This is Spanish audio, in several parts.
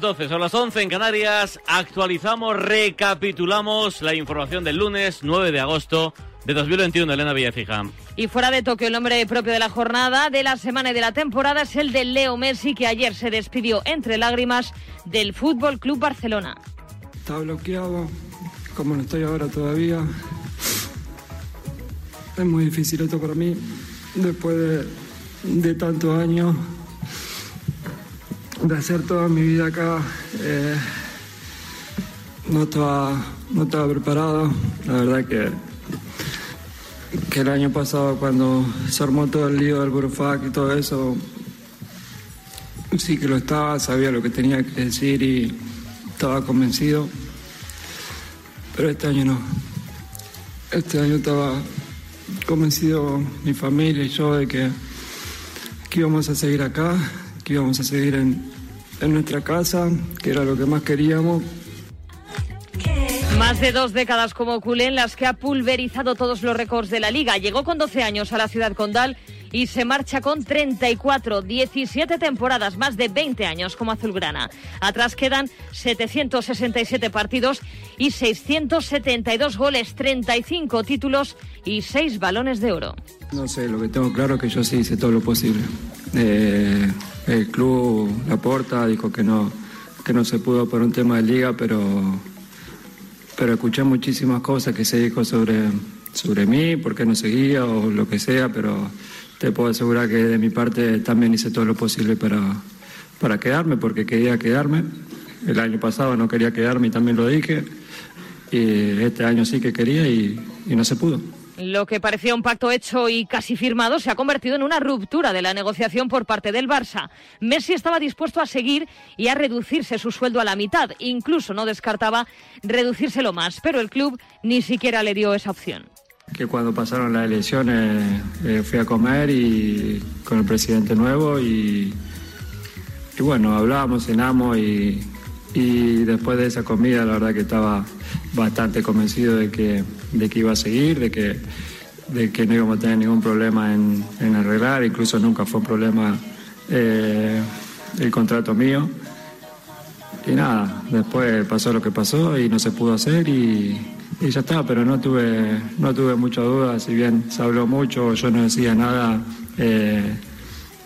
las 12, son las 11 en Canarias. Actualizamos, recapitulamos la información del lunes 9 de agosto de 2021. Elena Villacija. Y fuera de Tokio, el nombre propio de la jornada, de la semana y de la temporada es el de Leo Messi, que ayer se despidió entre lágrimas del Fútbol Club Barcelona. Estaba bloqueado, como no estoy ahora todavía. Es muy difícil esto para mí, después de, de tantos años de hacer toda mi vida acá. eh, no, estaba, no estaba preparado. La verdad que, que el año pasado cuando se armó todo el lío del Burofac y todo eso, sí que lo estaba, sabía lo que tenía que decir y estaba convencido. Pero este año no. Este año estaba convencido mi familia y yo de que, que íbamos a seguir acá, que íbamos a seguir en, en nuestra casa, que era lo que más queríamos. Más de dos décadas como culé en las que ha pulverizado todos los récords de la liga. Llegó con 12 años a la ciudad condal y se marcha con 34, 17 temporadas, más de 20 años como azulgrana. Atrás quedan 767 partidos y 672 goles, 35 títulos y 6 balones de oro. No sé, lo que tengo claro es que yo sí hice todo lo posible. Eh, el club, la porta, dijo que no, que no se pudo por un tema de liga, pero, pero escuché muchísimas cosas que se dijo sobre, sobre mí, por qué no seguía o lo que sea, pero te puedo asegurar que de mi parte también hice todo lo posible para, para quedarme, porque quería quedarme. El año pasado no quería quedarme y también lo dije. Y este año sí que quería y- y no se pudo. Lo que parecía un pacto hecho y casi firmado se ha convertido en una ruptura de la negociación por parte del Barça. Messi estaba dispuesto a seguir y a reducirse su sueldo a la mitad. Incluso no descartaba reducírselo más, pero el club ni siquiera le dio esa opción. Que cuando pasaron las elecciones eh, fui a comer y con el presidente nuevo y, bueno, hablábamos, cenamos y, y después de esa comida la verdad que estaba bastante convencido de que, de que iba a seguir, de que, de que no íbamos a tener ningún problema en, en arreglar, incluso nunca fue un problema eh, el contrato mío. Y nada, después pasó lo que pasó y no se pudo hacer y, y ya está, pero no tuve, no tuve mucha duda, si bien se habló mucho, yo no decía nada, eh,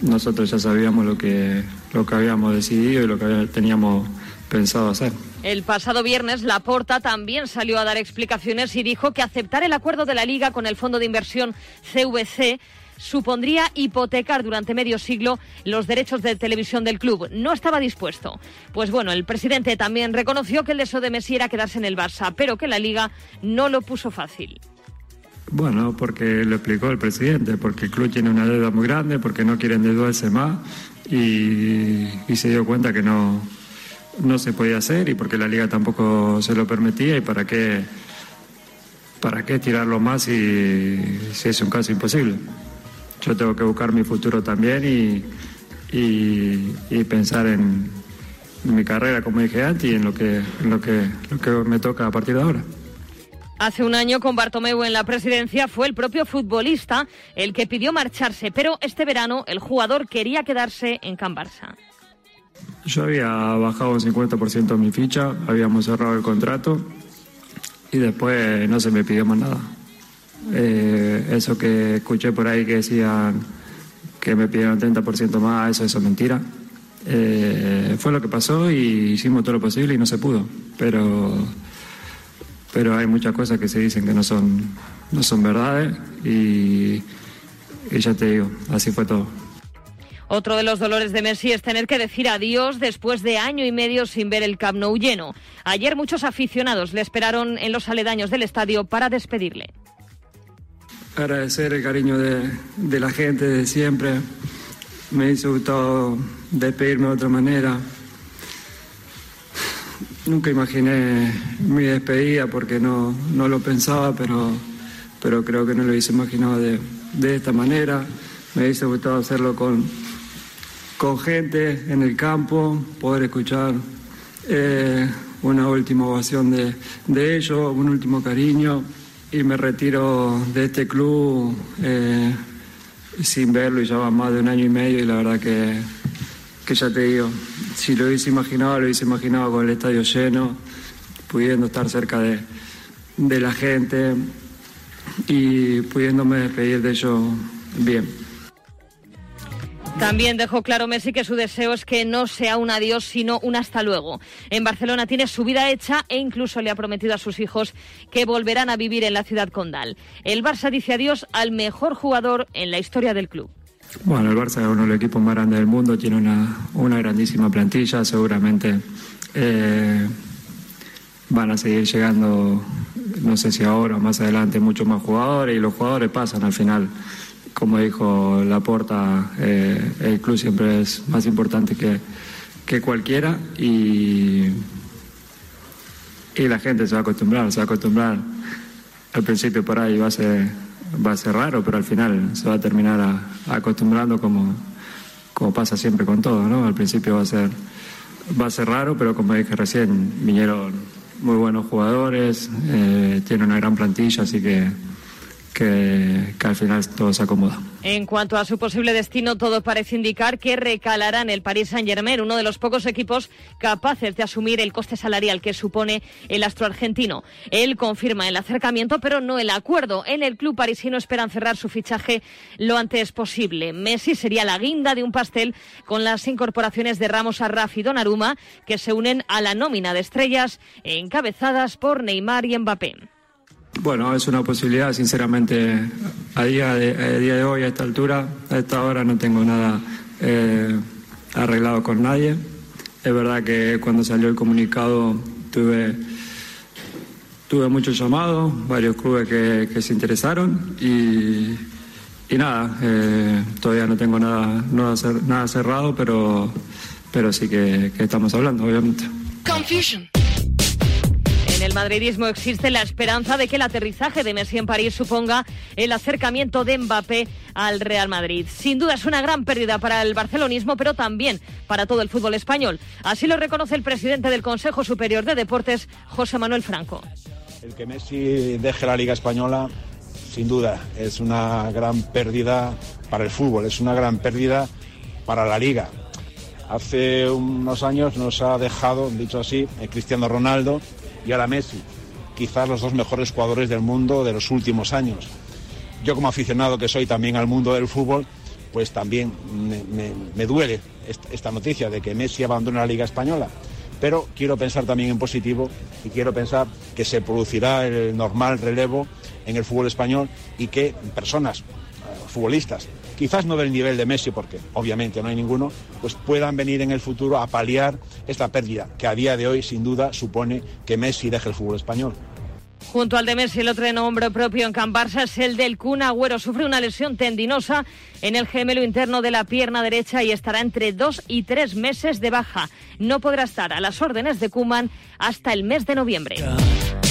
nosotros ya sabíamos lo que, lo que habíamos decidido y lo que teníamos pensado hacer. El pasado viernes, Laporta también salió a dar explicaciones y dijo que aceptar el acuerdo de la Liga con el fondo de inversión CVC supondría hipotecar durante medio siglo los derechos de televisión del club. No estaba dispuesto. Pues bueno, el presidente también reconoció que el deseo de Messi era quedarse en el Barça, pero que la Liga no lo puso fácil. Bueno, porque lo explicó el presidente, porque el club tiene una deuda muy grande, porque no quieren endeudarse más y, se dio cuenta que no, no se podía hacer y porque la liga tampoco se lo permitía y para qué, para qué tirarlo más si es un caso imposible. Yo tengo que buscar mi futuro también y, y, y pensar en, en, mi carrera, como dije antes, y en lo que, en lo que, lo que me toca a partir de ahora. Hace un año con Bartomeu en la presidencia fue el propio futbolista el que pidió marcharse, pero este verano el jugador quería quedarse en Can Barça. Yo había bajado un 50% mi ficha, habíamos cerrado el contrato y después no se me pidió más nada. Eh, eso que escuché por ahí que decían que me pidieron 30% más, eso, eso es mentira. Eh, fue lo que pasó y hicimos todo lo posible y no se pudo. Pero, pero hay muchas cosas que se dicen que no son, no son verdades y, y ya te digo, así fue todo. Otro de los dolores de Messi es tener que decir adiós después de año y medio sin ver el Camp Nou lleno. Ayer muchos aficionados le esperaron en los aledaños del estadio para despedirle. Agradecer el cariño de, de la gente de siempre. Me hizo gustado despedirme de otra manera. Nunca imaginé mi despedida porque no, no lo pensaba, pero, pero creo que no lo hubiese imaginado de, de esta manera. Me hizo gustado hacerlo con, con gente en el campo, poder escuchar eh, una última ovación de, de, ellos, un último cariño. Y me retiro de este club eh, sin verlo y ya va más de un año y medio y la verdad que, que ya te digo, si lo hubiese imaginado, lo hubiese imaginado con el estadio lleno, pudiendo estar cerca de, de la gente y pudiéndome despedir de ellos bien. También dejó claro Messi que su deseo es que no sea un adiós, sino un hasta luego. En Barcelona tiene su vida hecha e incluso le ha prometido a sus hijos que volverán a vivir en la ciudad condal. El Barça dice adiós al mejor jugador en la historia del club. Bueno, el Barça es uno de los equipos más grandes del mundo, tiene una, una grandísima plantilla, seguramente eh, van a seguir llegando, no sé si ahora o más adelante, muchos más jugadores y los jugadores pasan al final como dijo Laporta, eh, el club siempre es más importante que, que cualquiera y, y, la gente se va a acostumbrar, se va a acostumbrar. Al principio por ahí va a ser, va a ser raro, pero al final se va a terminar acostumbrando como, como pasa siempre con todo, ¿no? Al principio va a ser, va a ser raro, pero como dije recién, vinieron muy buenos jugadores, eh, tiene una gran plantilla, así que que, al final todo se acomoda. En cuanto a su posible destino, todo parece indicar que recalará en el Paris Saint-Germain, uno de los pocos equipos capaces de asumir el coste salarial que supone el astro argentino. Él confirma el acercamiento, pero no el acuerdo. En el club parisino esperan cerrar su fichaje lo antes posible. Messi sería la guinda de un pastel con las incorporaciones de Ramos Arraf y Donnarumma, que se unen a la nómina de estrellas encabezadas por Neymar y Mbappé. Bueno, es una posibilidad, sinceramente, a día de, a día de hoy, a esta altura, a esta hora no tengo nada eh, arreglado con nadie. Es verdad que cuando salió el comunicado tuve, tuve muchos llamados, varios clubes que, que se interesaron y, y nada, eh, todavía no tengo nada, nada, cerrado, pero, pero sí que, que estamos hablando, obviamente. Confusion. El madridismo existe la esperanza de que el aterrizaje de Messi en París suponga el acercamiento de Mbappé al Real Madrid. Sin duda es una gran pérdida para el barcelonismo, pero también para todo el fútbol español. Así lo reconoce el presidente del Consejo Superior de Deportes, José Manuel Franco. El que Messi deje la Liga Española, sin duda, es una gran pérdida para el fútbol, es una gran pérdida para la Liga. Hace unos años nos ha dejado, dicho así, Cristiano Ronaldo, y ahora Messi, quizás los dos mejores jugadores del mundo de los últimos años. Yo como aficionado que soy también al mundo del fútbol, pues también me, duele esta, esta, noticia de que Messi abandona la Liga Española. Pero quiero pensar también en positivo y quiero pensar que se producirá el normal relevo en el fútbol español y que personas, uh, futbolistas, quizás no del nivel de Messi, porque obviamente no hay ninguno, pues puedan venir en el futuro a paliar esta pérdida, que a día de hoy sin duda supone que Messi deje el fútbol español. Junto al de Messi, el otro de nombre propio en Can Barça es el del Kun Agüero. Sufre una lesión tendinosa en el gemelo interno de la pierna derecha y estará entre dos y tres meses de baja. No podrá estar a las órdenes de Kuman hasta el mes de noviembre.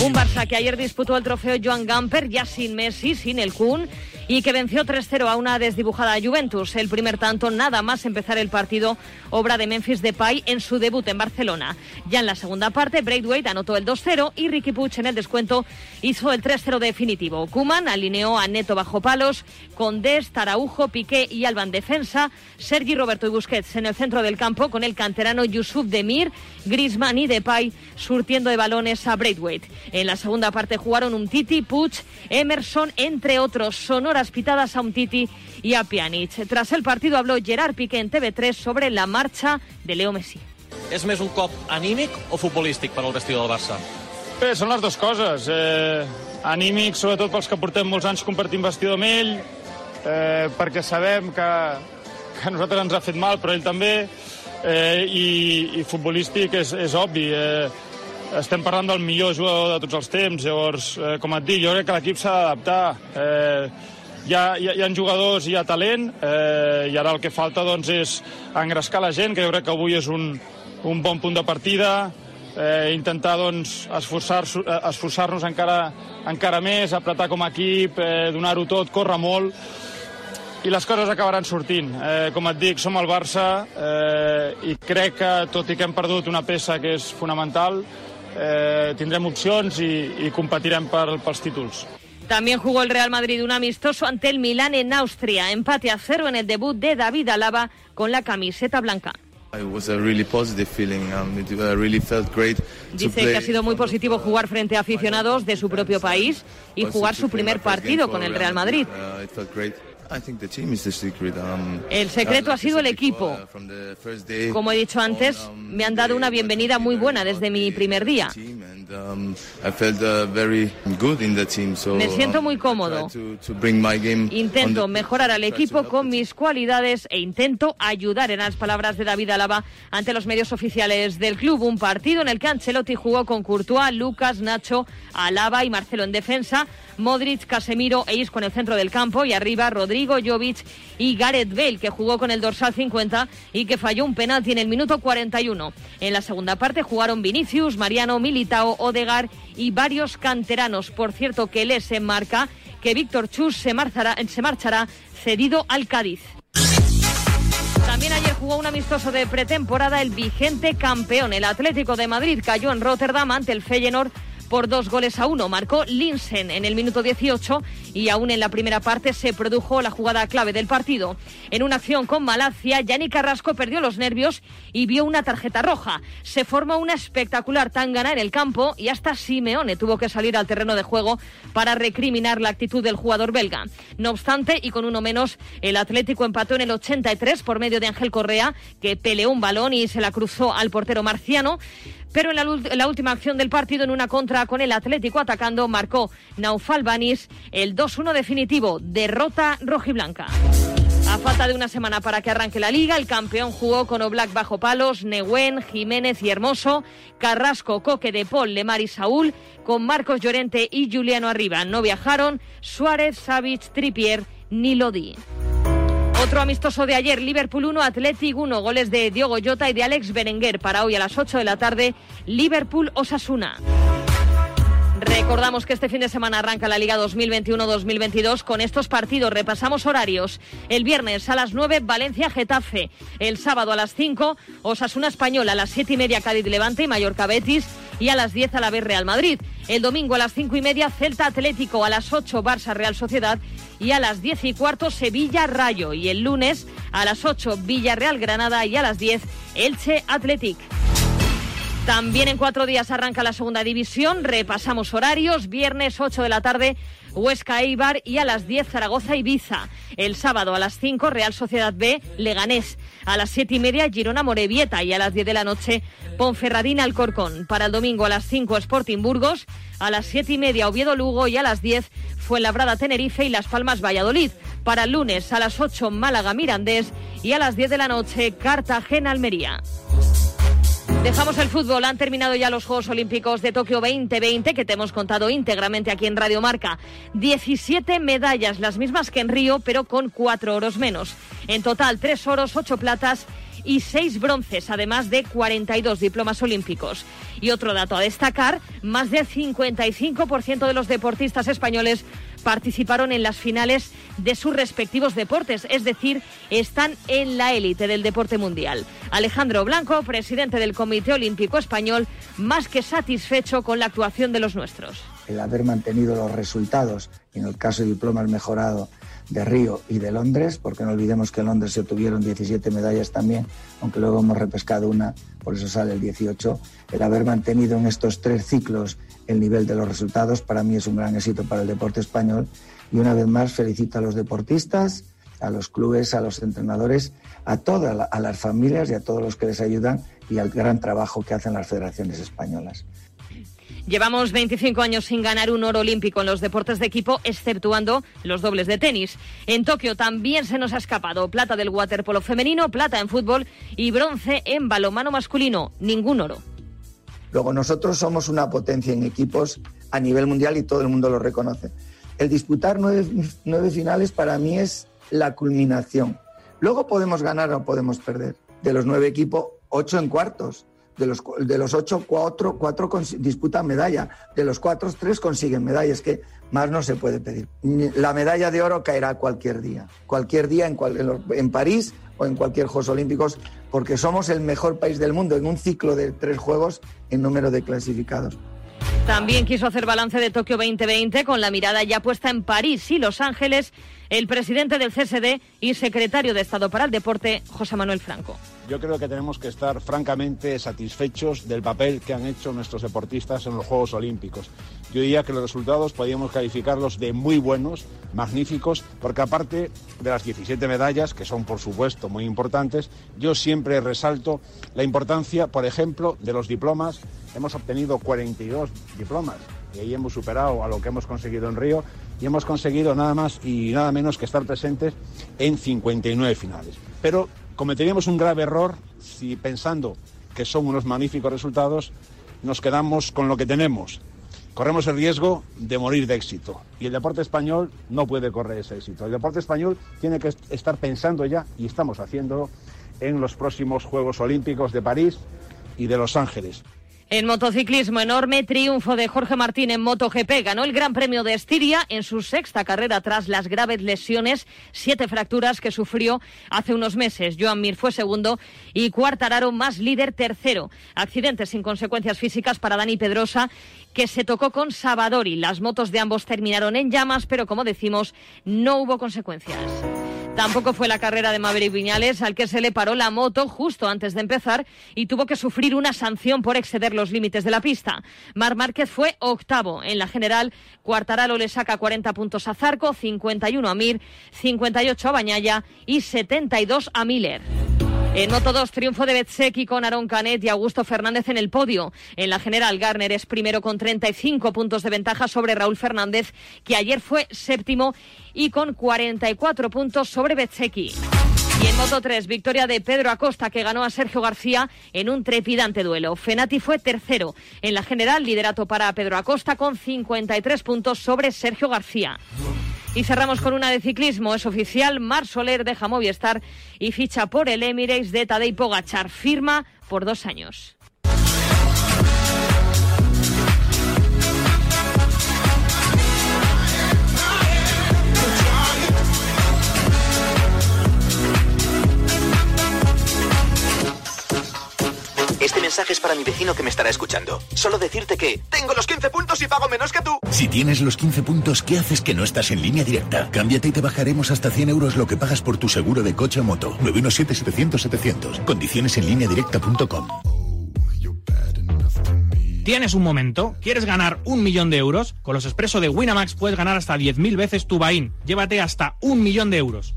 Un Barça que ayer disputó el trofeo Joan Gamper, ya sin Messi, sin el Kun, y que venció 3-0 a una desdibujada Juventus. El primer tanto, nada más empezar el partido, obra de Memphis Depay en su debut en Barcelona. Ya en la segunda parte, Braithwaite anotó el 2-0 y Ricky Puch en el descuento hizo el 3-0 definitivo. Kuman alineó a Neto bajo palos, con Des, Taraujo, Piqué y Alba en defensa, Sergi Roberto y Busquets en el centro del campo con el canterano Yusuf Demir, Griezmann y Depay surtiendo de balones a Braithwaite. En la segunda parte jugaron un Titi, Puch, Emerson, entre otros. Sonoras pitadas a un Titi y a Pjanic. Tras el partido habló Gerard Piqué en TV3 sobre la marcha de Leo Messi. És més un cop anímic o futbolístic per al vestidor del Barça? Bé, són les dues coses. Eh, anímic, sobretot pels que portem molts anys compartint vestidor amb ell, eh, perquè sabem que, que a nosaltres ens ha fet mal, però ell també, eh, i, i futbolístic és, és obvi. Eh, estem parlant del millor jugador de tots els temps, llavors, eh, com et dic, jo crec que l'equip s'ha d'adaptar. Eh, hi ha, hi, ha, hi ha jugadors, hi ha talent, eh, i ara el que falta doncs, és engrescar la gent, que jo crec que avui és un, un bon punt de partida, eh, intentar doncs, esforçar-nos esforçar encara, encara més, apretar com a equip, eh, donar-ho tot, córrer molt, i les coses acabaran sortint. Eh, com et dic, som el Barça eh, i crec que, tot i que hem perdut una peça que és fonamental, eh, tindrem opcions i, i competirem per, pels títols. También jugó el Real Madrid un amistoso ante el Milán en Austria. Empate a cero en el debut de David Alaba con la camiseta blanca. Dice que ha sido muy positivo jugar frente a aficionados de su propio país y jugar su primer partido con el Real Madrid. El secreto ha sido el equipo. Como he dicho antes, me han dado una bienvenida muy buena desde mi primer día. Me siento muy cómodo. Intento mejorar al equipo con mis cualidades e intento ayudar, en las palabras de David Alaba, ante los medios oficiales del club. Un partido en el que Ancelotti jugó con Courtois, Lucas, Nacho, Alaba y Marcelo en defensa, Modric, Casemiro e Isco en el centro del campo y arriba Rodrigo, Jovic y Gareth Bale, que jugó con el dorsal 50 y que falló un penalti en el minuto 41. En la segunda parte jugaron Vinicius, Mariano, Militao, Odegar y varios canteranos. Por cierto, que les enmarca que Víctor Chus se, se marchará cedido al Cádiz. También ayer jugó un amistoso de pretemporada el vigente campeón. El Atlético de Madrid cayó en Rotterdam ante el Feyenoord por dos goles a uno. Marcó Linsen en el minuto 18 y aún en la primera parte se produjo la jugada clave del partido. En una acción con Malacia, Yanni Carrasco perdió los nervios y vio una tarjeta roja. Se formó una espectacular tangana en el campo y hasta Simeone tuvo que salir al terreno de juego para recriminar la actitud del jugador belga. No obstante, y con uno menos, el Atlético empató en el 83 por medio de Ángel Correa, que peleó un balón y se la cruzó al portero marciano. Pero en la, última acción del partido, en una contra con el Atlético atacando, marcó Naufal Banis el 2-1 definitivo. Derrota rojiblanca. A falta de una semana para que arranque la liga, el campeón jugó con Oblak bajo palos, Neguen, Jiménez y Hermoso, Carrasco, Coque de Paul, Lemar y Saúl, con Marcos Llorente y Juliano arriba. No viajaron Suárez, Savic, Tripier ni Lodi. Otro amistoso de ayer, Liverpool 1, Athletic 1, goles de Diogo Jota y de Alex Berenguer. Para hoy a las 8 de la tarde, Liverpool-Osasuna. Recordamos que este fin de semana arranca la Liga 2021-2022 con estos partidos. Repasamos horarios. El viernes a las 9, Valencia-Getafe. El sábado a las 5, Osasuna Española. A las 7 y media, Cádiz-Levante y Mallorca-Betis. Y a las 10, a la vez Real Madrid. El domingo a las 5 y media, Celta Atlético. A las 8, Barça-Real Sociedad. Y a las 10 y cuarto, Sevilla-Rayo. Y el lunes a las 8, Villarreal-Granada. Y a las 10, Elche-Athletic. También en cuatro días arranca la segunda división. Repasamos horarios. Viernes 8 de la tarde, Huesca Eibar y a las 10 Zaragoza Ibiza. El sábado a las 5 Real Sociedad B Leganés. A las 7 y media Girona Morevieta y a las 10 de la noche Ponferradina Alcorcón. Para el domingo a las 5 Sporting Burgos. A las 7 y media Oviedo Lugo y a las 10 Fuenlabrada Tenerife y Las Palmas Valladolid. Para el lunes a las 8 Málaga Mirandés y a las 10 de la noche Cartagena Almería. Dejamos el fútbol, han terminado ya los Juegos Olímpicos de Tokio 2020 que te hemos contado íntegramente aquí en Radio Marca. 17 medallas, las mismas que en Río, pero con 4 oros menos. En total, 3 oros, 8 platas y seis bronces, además de 42 diplomas olímpicos. Y otro dato a destacar, más del 55% de los deportistas españoles participaron en las finales de sus respectivos deportes, es decir, están en la élite del deporte mundial. Alejandro Blanco, presidente del Comité Olímpico Español, más que satisfecho con la actuación de los nuestros. El haber mantenido los resultados, en el caso de diplomas mejorado, de Río y de Londres, porque no olvidemos que en Londres se obtuvieron 17 medallas también, aunque luego hemos repescado una, por eso sale el 18. El haber mantenido en estos tres ciclos el nivel de los resultados para mí es un gran éxito para el deporte español y una vez más felicito a los deportistas, a los clubes, a los entrenadores, a todas a las familias y a todos los que les ayudan y al gran trabajo que hacen las federaciones españolas. Llevamos 25 años sin ganar un oro olímpico en los deportes de equipo, exceptuando los dobles de tenis. En Tokio también se nos ha escapado plata del waterpolo femenino, plata en fútbol y bronce en balomano masculino. Ningún oro. Luego nosotros somos una potencia en equipos a nivel mundial y todo el mundo lo reconoce. El disputar nueve, finales para mí es la culminación. Luego podemos ganar o podemos perder. De los nueve equipos, ocho en cuartos de los, de los ocho, cuatro, cuatro disputan medalla. De los cuatro, tres consiguen medalla. Es que más no se puede pedir. La medalla de oro caerá cualquier día. Cualquier día en, en París en cualquier Juegos Olímpicos, porque somos el mejor país del mundo en un ciclo de tres Juegos en número de clasificados. También quiso hacer balance de Tokio 2020 con la mirada ya puesta en París y Los Ángeles el presidente del CSD y secretario de Estado para el Deporte, José Manuel Franco. Yo creo que tenemos que estar francamente satisfechos del papel que han hecho nuestros deportistas en los Juegos Olímpicos. Yo diría que los resultados podríamos calificarlos de muy buenos, magníficos, porque aparte de las 17 medallas, que son por supuesto muy importantes, yo siempre resalto la importancia, por ejemplo, de los diplomas. Hemos obtenido 42 diplomas y ahí hemos superado a lo que hemos conseguido en Río y hemos conseguido nada más y nada menos que estar presentes en 59 finales. Pero cometeríamos un grave error si pensando que son unos magníficos resultados nos quedamos con lo que tenemos. Corremos el riesgo de morir de éxito y el deporte español no puede correr ese éxito. El deporte español tiene que estar pensando ya, y estamos haciéndolo, en los próximos Juegos Olímpicos de París y de Los Ángeles. En motociclismo, enorme triunfo de Jorge Martín en MotoGP. Ganó el Gran Premio de Estiria en su sexta carrera tras las graves lesiones, siete fracturas que sufrió hace unos meses. Joan Mir fue segundo y Cuartararo más líder tercero. Accidentes sin consecuencias físicas para Dani Pedrosa, que se tocó con Sabadori. Las motos de ambos terminaron en llamas, pero como decimos, no hubo consecuencias. Tampoco fue la carrera de Maverick Viñales, al que se le paró la moto justo antes de empezar y tuvo que sufrir una sanción por exceder los límites de la pista. Mar Márquez fue octavo en la general. Cuartaralo le saca 40 puntos a Zarco, 51 a Mir, 58 a Bañaya y 72 a Miller. En Moto 2, triunfo de Betseki con Aaron Canet y Augusto Fernández en el podio. En la general, Garner es primero con 35 puntos de ventaja sobre Raúl Fernández, que ayer fue séptimo y con 44 puntos sobre Betseki. Y en Moto 3, victoria de Pedro Acosta, que ganó a Sergio García en un trepidante duelo. Fenati fue tercero. En la general, liderato para Pedro Acosta con 53 puntos sobre Sergio García. Y cerramos con una de ciclismo. Es oficial, Mar Soler deja Movistar y ficha por el Emirates de Tadej Pogachar. Firma por dos años. Este mensaje es para mi vecino que me estará escuchando. Solo decirte que tengo los 15 puntos y pago menos que tú. Si tienes los 15 puntos, ¿qué haces que no estás en línea directa? Cámbiate y te bajaremos hasta 100 euros lo que pagas por tu seguro de coche o moto. 917-700-700. Condiciones en línea directa.com. ¿Tienes un momento? ¿Quieres ganar un millón de euros? Con los expresos de Winamax puedes ganar hasta 10.000 veces tu Bain. Llévate hasta un millón de euros.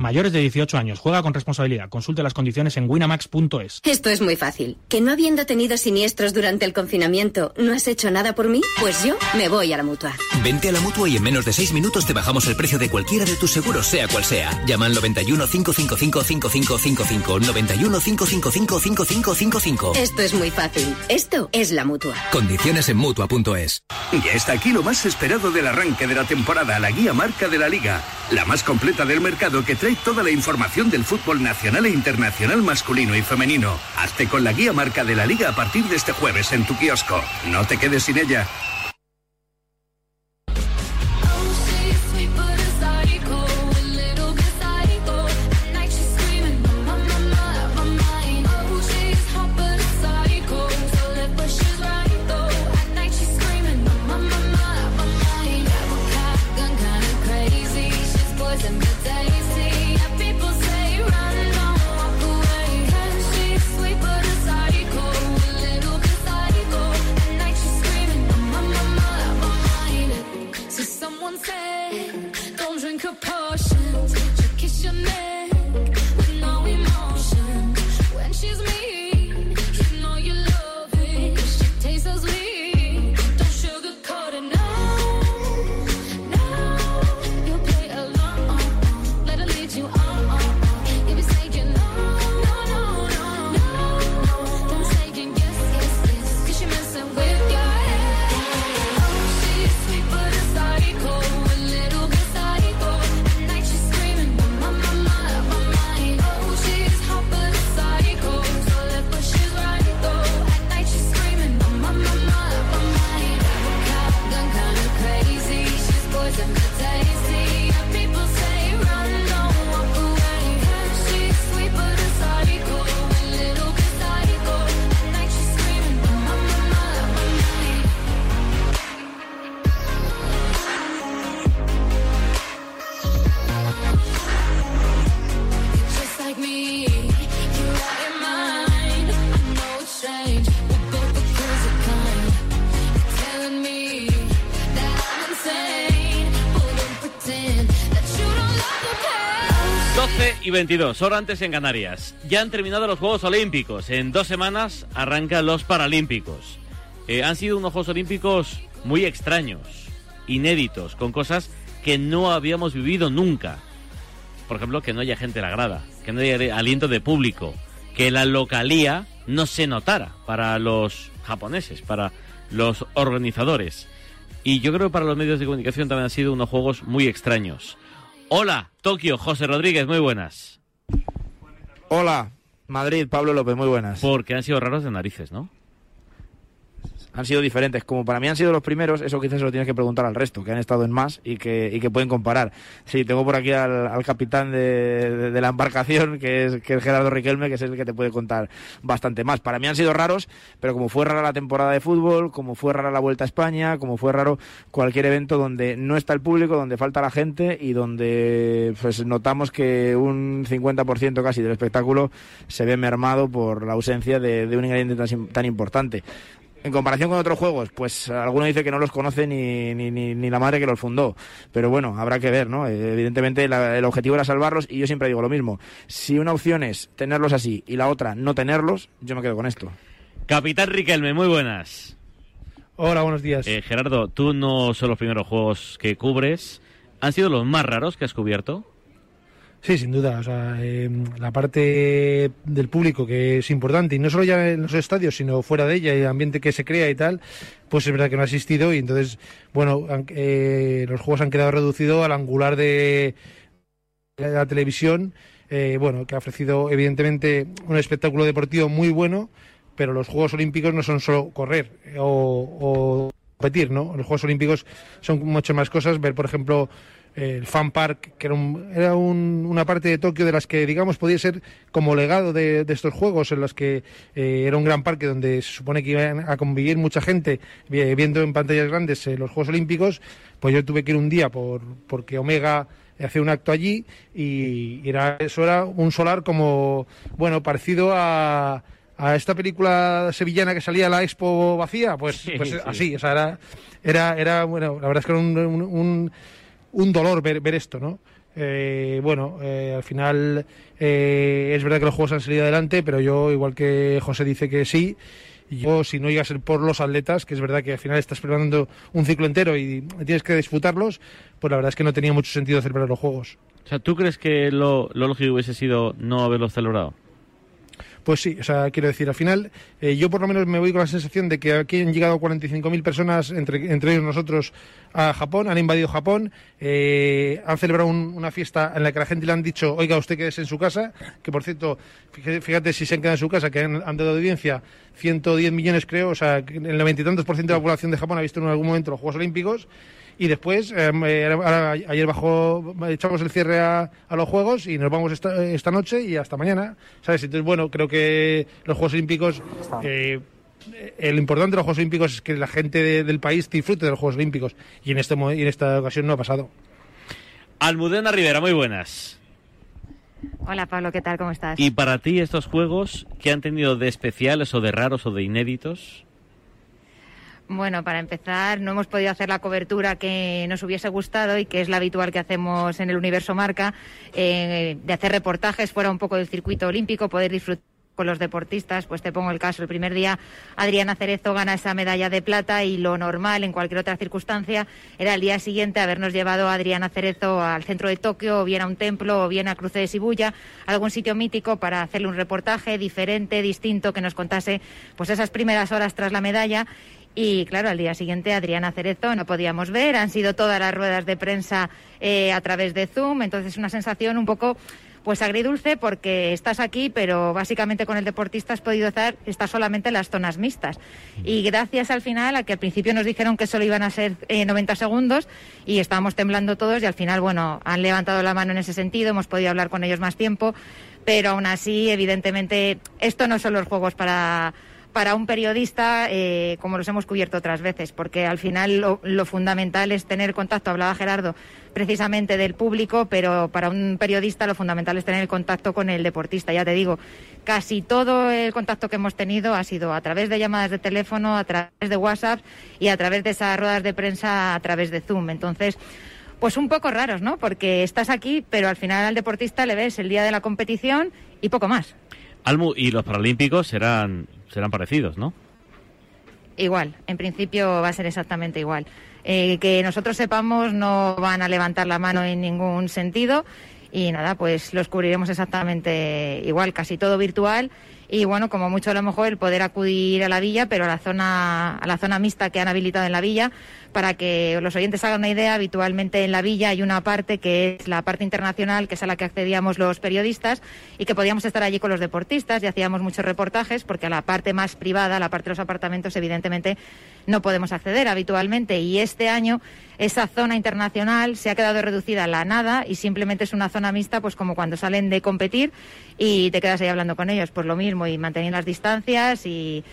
Mayores de 18 años. Juega con responsabilidad. Consulte las condiciones en winamax.es. Esto es muy fácil. ¿Que no habiendo tenido siniestros durante el confinamiento, no has hecho nada por mí? Pues yo me voy a la mutua. Vente a la mutua y en menos de 6 minutos te bajamos el precio de cualquiera de tus seguros, sea cual sea. Llama al 91 555 5555. 91 555 5555. Esto es muy fácil. Esto es la mutua. Condiciones en mutua.es. Ya está aquí lo más esperado del arranque de la temporada, la guía marca de la liga. La más completa del mercado que trae toda la información del fútbol nacional e internacional masculino y femenino. Hazte con la guía marca de la liga a partir de este jueves en tu kiosco. No te quedes sin ella. Y 22, hora antes en Canarias. Ya han terminado los Juegos Olímpicos. En dos semanas arrancan los Paralímpicos. Eh, han sido unos Juegos Olímpicos muy extraños, inéditos, con cosas que no habíamos vivido nunca. Por ejemplo, que no haya gente en la grada, que no haya aliento de público, que la localía no se notara para los japoneses, para los organizadores. Y yo creo que para los medios de comunicación también han sido unos juegos muy extraños. Hola, Tokio, José Rodríguez, muy buenas. Hola, Madrid, Pablo López, muy buenas. Porque han sido raros de narices, ¿no? Han sido diferentes. Como para mí han sido los primeros, eso quizás se lo tienes que preguntar al resto, que han estado en más y que, pueden comparar. Sí, tengo por aquí al, al capitán de, la embarcación, que es, que es Gerardo Riquelme, que es el que te puede contar bastante más. Para mí han sido raros, pero como fue rara la temporada de fútbol, como fue rara la Vuelta a España, como fue raro cualquier evento donde no está el público, donde falta la gente y donde pues notamos que un 50% casi del espectáculo se ve mermado por la ausencia de, de un ingrediente tan, tan importante. En comparación con otros juegos, pues alguno dice que no los conoce ni, ni, ni, ni la madre que los fundó. Pero bueno, habrá que ver, ¿no? Eh, Evidentemente la- el objetivo era salvarlos y yo siempre digo lo mismo. Si una opción es tenerlos así y la otra no tenerlos, yo me quedo con esto. Capitán Riquelme, muy buenas. Hola, buenos días. Eh, Gerardo, tú no son los primeros juegos que cubres. ¿Han sido los más raros que has cubierto? Sí, sin duda. O sea, eh, la parte del público que es importante, y no solo ya en los estadios, sino fuera de ella, el ambiente que se crea y tal, pues es verdad que no ha existido. Y entonces, bueno, eh, los juegos han quedado reducidos al angular de la televisión, eh, bueno, que ha ofrecido evidentemente un espectáculo deportivo muy bueno, pero los Juegos Olímpicos no son solo correr eh, o, o competir, ¿no? Los Juegos Olímpicos son muchas más cosas. Ver, por ejemplo, el Fan Park, que era, un- era un- una parte de Tokio de las que, digamos, podía ser como legado de, de estos Juegos, en los que eh, era un gran parque donde se supone que iban a convivir mucha gente vi- viendo en pantallas grandes eh, los Juegos Olímpicos. Pues yo tuve que ir un día por, porque Omega hacía un acto allí y era, eso era un solar como, bueno, parecido a a esta película sevillana que salía la expo vacía, pues, pues sí. así, o sea, era, era, era, bueno, la verdad es que era un, un, un- un dolor ver, ver esto, ¿no? Eh, bueno, eh, al final eh, es verdad que los juegos han salido adelante, pero yo, igual que José dice que sí, yo si no llega a ser por los atletas, que es verdad que al final estás preparando un ciclo entero y tienes que disfrutarlos, pues la verdad es que no tenía mucho sentido celebrar los juegos. O sea, ¿tú crees que lo, lo lógico hubiese sido no haberlos celebrado? Pues sí, o sea, quiero decir, al final, eh, yo por lo menos me voy con la sensación de que aquí han llegado 45.000 personas, entre, entre ellos nosotros, a Japón, han invadido Japón, eh, han celebrado un- una fiesta en la que la gente le han dicho, oiga, usted quédese en su casa, que por cierto, fíjate, si se han quedado en su casa, que han, han dado audiencia 110 millones, creo, o sea, el noventa y tantos por ciento de la población de Japón ha visto en algún momento los Juegos Olímpicos. Y después, eh, eh, ahora- ayer bajó, echamos el cierre a, a los Juegos y nos vamos esta, esta noche y hasta mañana, ¿sabes? Entonces, bueno, creo que los Juegos Olímpicos, eh, lo importante de los Juegos Olímpicos es que la gente de- del país disfrute de los Juegos Olímpicos y en, este, y en esta ocasión no ha pasado. Almudena Rivera, muy buenas. Hola Pablo, ¿qué tal? ¿Cómo estás? ¿Y para ti estos juegos qué han tenido de especiales o de raros o de inéditos? Bueno, para empezar, no hemos podido hacer la cobertura que nos hubiese gustado y que es la habitual que hacemos en el Universo Marca, eh, de hacer reportajes fuera un poco del circuito olímpico, poder disfrutar con los deportistas, pues te pongo el caso, el primer día Adriana Cerezo gana esa medalla de plata y lo normal en cualquier otra circunstancia era el día siguiente habernos llevado a Adriana Cerezo al centro de Tokio o bien a un templo o bien a Cruce de Shibuya, algún sitio mítico para hacerle un reportaje diferente, distinto, que nos contase pues esas primeras horas tras la medalla y claro, al día siguiente Adriana Cerezo no podíamos ver, han sido todas las ruedas de prensa eh, a través de Zoom, entonces una sensación un poco pues agridulce porque estás aquí, pero básicamente con el deportista has podido estar, estar solamente en las zonas mixtas. Y gracias al final a que al principio nos dijeron que solo iban a ser eh, 90 segundos y estábamos temblando todos y al final, bueno, han levantado la mano en ese sentido, hemos podido hablar con ellos más tiempo, pero aún así, evidentemente, esto no son los juegos para para un periodista, eh, como los hemos cubierto otras veces, porque al final lo, lo fundamental es tener contacto. Hablaba Gerardo precisamente del público, pero para un periodista lo fundamental es tener el contacto con el deportista. Ya te digo, casi todo el contacto que hemos tenido ha sido a través de llamadas de teléfono, a través de WhatsApp y a través de esas ruedas de prensa a través de Zoom. Entonces, pues un poco raros, ¿no? Porque estás aquí, pero al final al deportista le ves el día de la competición y poco más. Almu, y los Paralímpicos serán, serán parecidos, ¿no? Igual, en principio va a ser exactamente igual. Eh, que nosotros sepamos no van a levantar la mano en ningún sentido y nada, pues los cubriremos exactamente igual, casi todo virtual y bueno, como mucho a lo mejor el poder acudir a la villa, pero a la zona a la zona mixta que han habilitado en la villa para que los oyentes hagan una idea, habitualmente en la villa hay una parte que es la parte internacional, que es a la que accedíamos los periodistas y que podíamos estar allí con los deportistas y hacíamos muchos reportajes porque a la parte más privada, a la parte de los apartamentos, evidentemente no podemos acceder habitualmente. Y este año esa zona internacional se ha quedado reducida a la nada y simplemente es una zona mixta, pues como cuando salen de competir y te quedas ahí hablando con ellos, pues lo mismo y manteniendo las distancias y,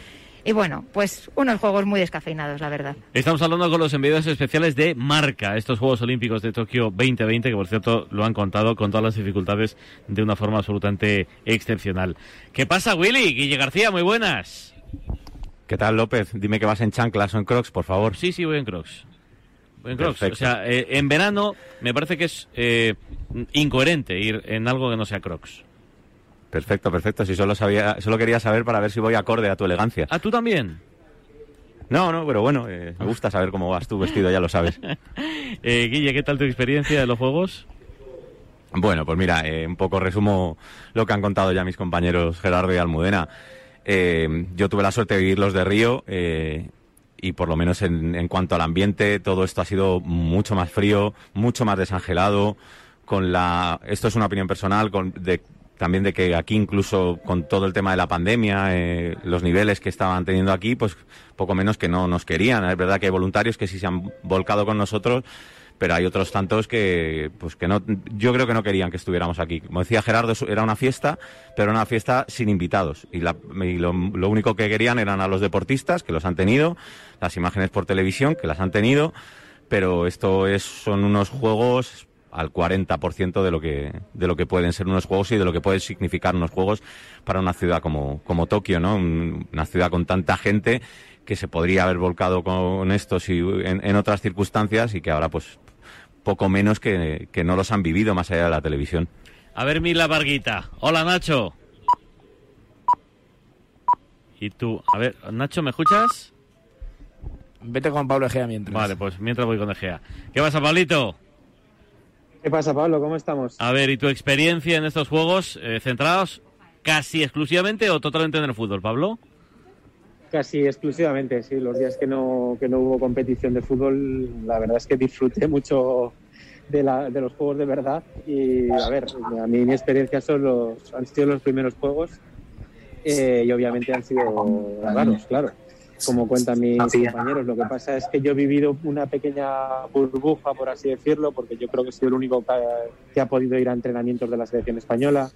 y bueno, pues unos juegos muy descafeinados, la verdad. Estamos hablando con los enviados especiales de Marca, estos Juegos Olímpicos de Tokio 2020, que por cierto lo han contado con todas las dificultades de una forma absolutamente excepcional. ¿Qué pasa, Willy? Guille García, muy buenas. ¿Qué tal, López? Dime que vas en chanclas o en crocs, por favor. Sí, sí, voy en crocs. Voy en crocs. O sea, eh, en verano me parece que es eh, incoherente ir en algo que no sea crocs. Perfecto, perfecto. Si solo sabía, solo quería saber para ver si voy acorde a tu elegancia. ¿Ah, tú también? No, no, pero bueno, eh, me gusta saber cómo vas tú vestido, ya lo sabes. Eh, Guille, ¿qué tal tu experiencia de los Juegos? Bueno, pues mira, eh, un poco resumo lo que han contado ya mis compañeros Gerardo y Almudena. Yo tuve la suerte de vivirlos de Río eh, y por lo menos en, en cuanto al ambiente, todo esto ha sido mucho más frío, mucho más desangelado. Con la, esto es una opinión personal, con, de, también de que aquí incluso con todo el tema de la pandemia, eh, los niveles que estaban teniendo aquí, pues poco menos que no nos querían. Es verdad que hay voluntarios que sí se han volcado con nosotros, pero hay otros tantos que, pues que no, yo creo que no querían que estuviéramos aquí. Como decía Gerardo, era una fiesta, pero una fiesta sin invitados. Y, la- lo, lo único que querían eran a los deportistas, que los han tenido, las imágenes por televisión, que las han tenido, pero esto es, son unos juegos al 40% de lo que de lo que pueden ser unos juegos y de lo que pueden significar unos juegos para una ciudad como, como Tokio, ¿no? Un- Una ciudad con tanta gente que se podría haber volcado con estos y en, en otras circunstancias y que ahora pues poco menos que, que no los han vivido más allá de la televisión. A ver, Mila Varguita. Hola, Nacho. Y tú, a ver, Nacho, ¿me escuchas? Vete con Pablo Egea mientras. Vale, pues mientras voy con Egea. ¿Qué pasa, Pablito? ¿Qué pasa, Pablo? ¿Cómo estamos? A ver, ¿y tu experiencia en estos juegos eh, centrados casi exclusivamente o totalmente en el fútbol, Pablo? Casi exclusivamente, sí. Los días que no, que no hubo competición de fútbol, la verdad es que disfruté mucho de, la, de los juegos de verdad. Y a ver, a mí mi experiencia son los, han sido los primeros juegos eh, y obviamente han sido raros, claro. Como cuentan mis compañeros, lo que pasa es que yo he vivido una pequeña burbuja, por así decirlo, porque yo creo que he sido el único que ha, que ha podido ir a entrenamientos de la selección española,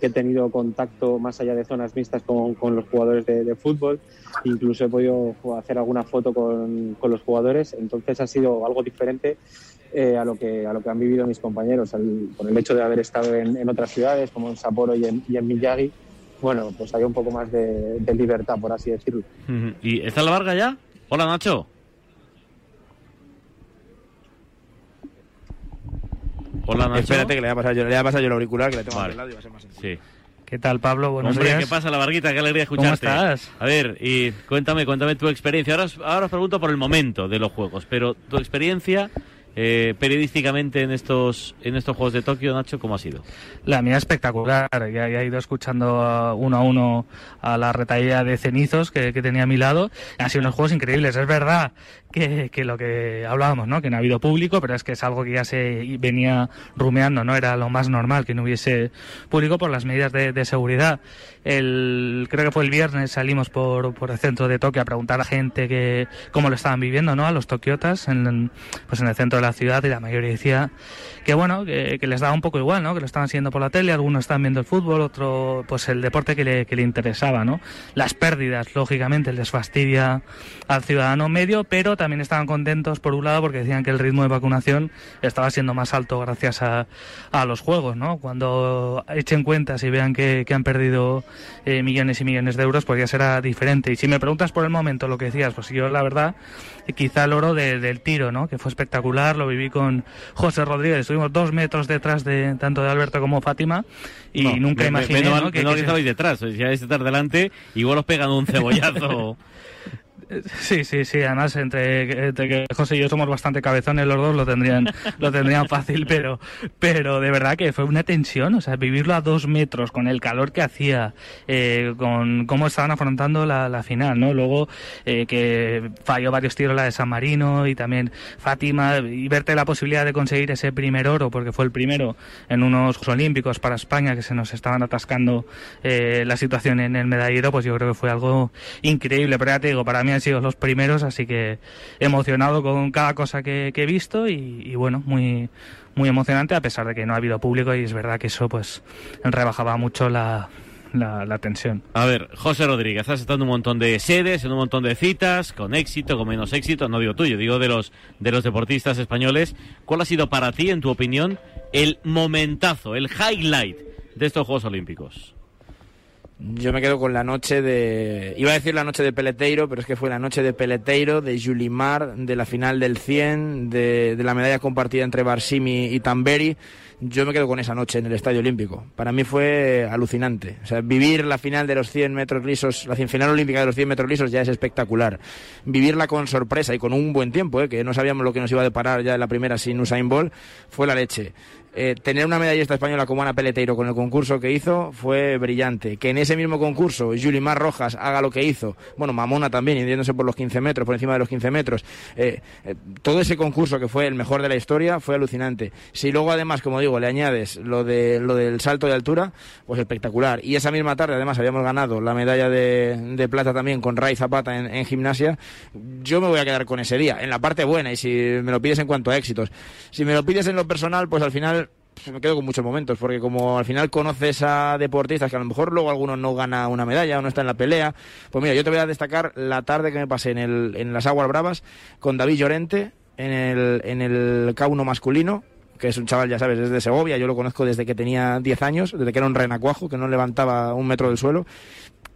que he tenido contacto más allá de zonas mixtas con, con los jugadores de, de fútbol, incluso he podido hacer alguna foto con, con los jugadores, entonces ha sido algo diferente eh, a, lo que, a lo que han vivido mis compañeros, al- por el hecho de haber estado en, en otras ciudades como en Sapporo y en, y en Miyagi, bueno, pues hay un poco más de, de libertad, por así decirlo. ¿Y está la Varga ya? Hola, Nacho. Hola, Nacho. Espérate que le voy a pasar yo, le voy a pasar yo el auricular que le tengo Vale. al lado y va a ser más sencillo. Sí. ¿Qué tal, Pablo? Buenos Hombre, días. ¿qué pasa, la Varguita? Qué alegría escucharte. ¿Cómo estás? A ver, y cuéntame, cuéntame tu experiencia. Ahora os, ahora os pregunto por el momento de los juegos, pero tu experiencia eh, periodísticamente en estos en estos Juegos de Tokio, Nacho, ¿cómo ha sido? La mía espectacular. Ya, he ido escuchando a- uno a uno a la retaíla de cenizos que, que tenía a mi lado. Han sido unos juegos increíbles. Es verdad que, que lo que hablábamos, ¿no? Que no ha habido público, pero es que es algo que ya se venía rumeando, ¿no? Era lo más normal que no hubiese público por las medidas de, de seguridad. El, creo que fue el viernes salimos por, por el centro de Tokio a preguntar a gente que, cómo lo estaban viviendo, ¿no? A los tokiotas en, pues en el centro de la ciudad y la mayoría decía que bueno, que, les daba un poco igual, ¿no? Que lo estaban siguiendo por la tele, algunos estaban viendo el fútbol, otro pues el deporte que le, que le interesaba, ¿no? Las pérdidas, lógicamente, les fastidia al ciudadano medio, pero también estaban contentos por un lado porque decían que el ritmo de vacunación estaba siendo más alto gracias a, a los juegos, ¿no? Cuando echen cuentas y vean que, que han perdido eh, millones y millones de euros, pues ya será diferente. Y si me preguntas por el momento lo que decías, pues yo la verdad, quizá el oro de- del tiro, ¿no? Que fue espectacular, lo viví con José Rodríguez, estuvimos dos metros detrás de tanto de Alberto como Fátima y No, nunca me- me- imaginé menos mal- ¿no? que, mal que que estabais detrás. Si estar delante, igual os pegan un cebollazo. Sí, sí, sí. Además, entre, entre que José y yo somos bastante cabezones, los dos lo tendrían, lo tendrían fácil, pero, pero de verdad que fue una tensión. O sea, vivirlo a dos metros, con el calor que hacía, eh, con cómo estaban afrontando la, la final, ¿no? Luego, eh, que falló varios tiros la de San Marino y también Fátima, y verte la posibilidad de conseguir ese primer oro, porque fue el primero en unos Juegos Olímpicos para España, que se nos estaban atascando eh, la situación en el medallero, pues yo creo que fue algo increíble. Pero ya te digo, para mí han sido los primeros, así que emocionado con cada cosa que, que he visto y, y bueno, muy muy emocionante a pesar de que no ha habido público y es verdad que eso pues rebajaba mucho la, la, la tensión. A ver, José Rodríguez, has estado en un montón de sedes, en un montón de citas, con éxito, con menos éxito, no digo tuyo, digo de los de los deportistas españoles. ¿Cuál ha sido para ti, en tu opinión, el momentazo, el highlight de estos Juegos Olímpicos? Yo me quedo con la noche de. Iba a decir la noche de Peleteiro, pero es que fue la noche de Peleteiro, de Julimar, de la final del 100, de, de la medalla compartida entre Barsimi y Tamberi. Yo me quedo con esa noche en el Estadio Olímpico. Para mí fue alucinante. O sea, vivir la final de los 100 metros lisos, la final olímpica de los 100 metros lisos ya es espectacular. Vivirla con sorpresa y con un buen tiempo, ¿eh? que no sabíamos lo que nos iba a deparar ya en la primera sin Usain Bolt, fue la leche. Eh, tener una medallista española como Ana Peleteiro con el concurso que hizo fue brillante. Que en ese mismo concurso Yulimar Rojas haga lo que hizo, bueno, Mamona también, yéndose por los 15 metros, por encima de los 15 metros, eh, eh, todo ese concurso que fue el mejor de la historia fue alucinante. Si luego además, como digo, le añades lo, de, lo del salto de altura, pues espectacular. Y esa misma tarde además habíamos ganado la medalla de, de plata también con Ray Zapata en, gimnasia. Yo me voy a quedar con ese día, en la parte buena, y si me lo pides en cuanto a éxitos. Si me lo pides en lo personal, pues al final me quedo con muchos momentos, porque como al final conoces a deportistas que a lo mejor luego alguno no gana una medalla o no está en la pelea, pues mira, yo te voy a destacar la tarde que me pasé en, el, en las Aguas Bravas con David Llorente en el, en el K1 masculino, que es un chaval, ya sabes, desde Segovia, yo lo conozco desde que tenía 10 años, desde que era un renacuajo, que no levantaba un metro del suelo.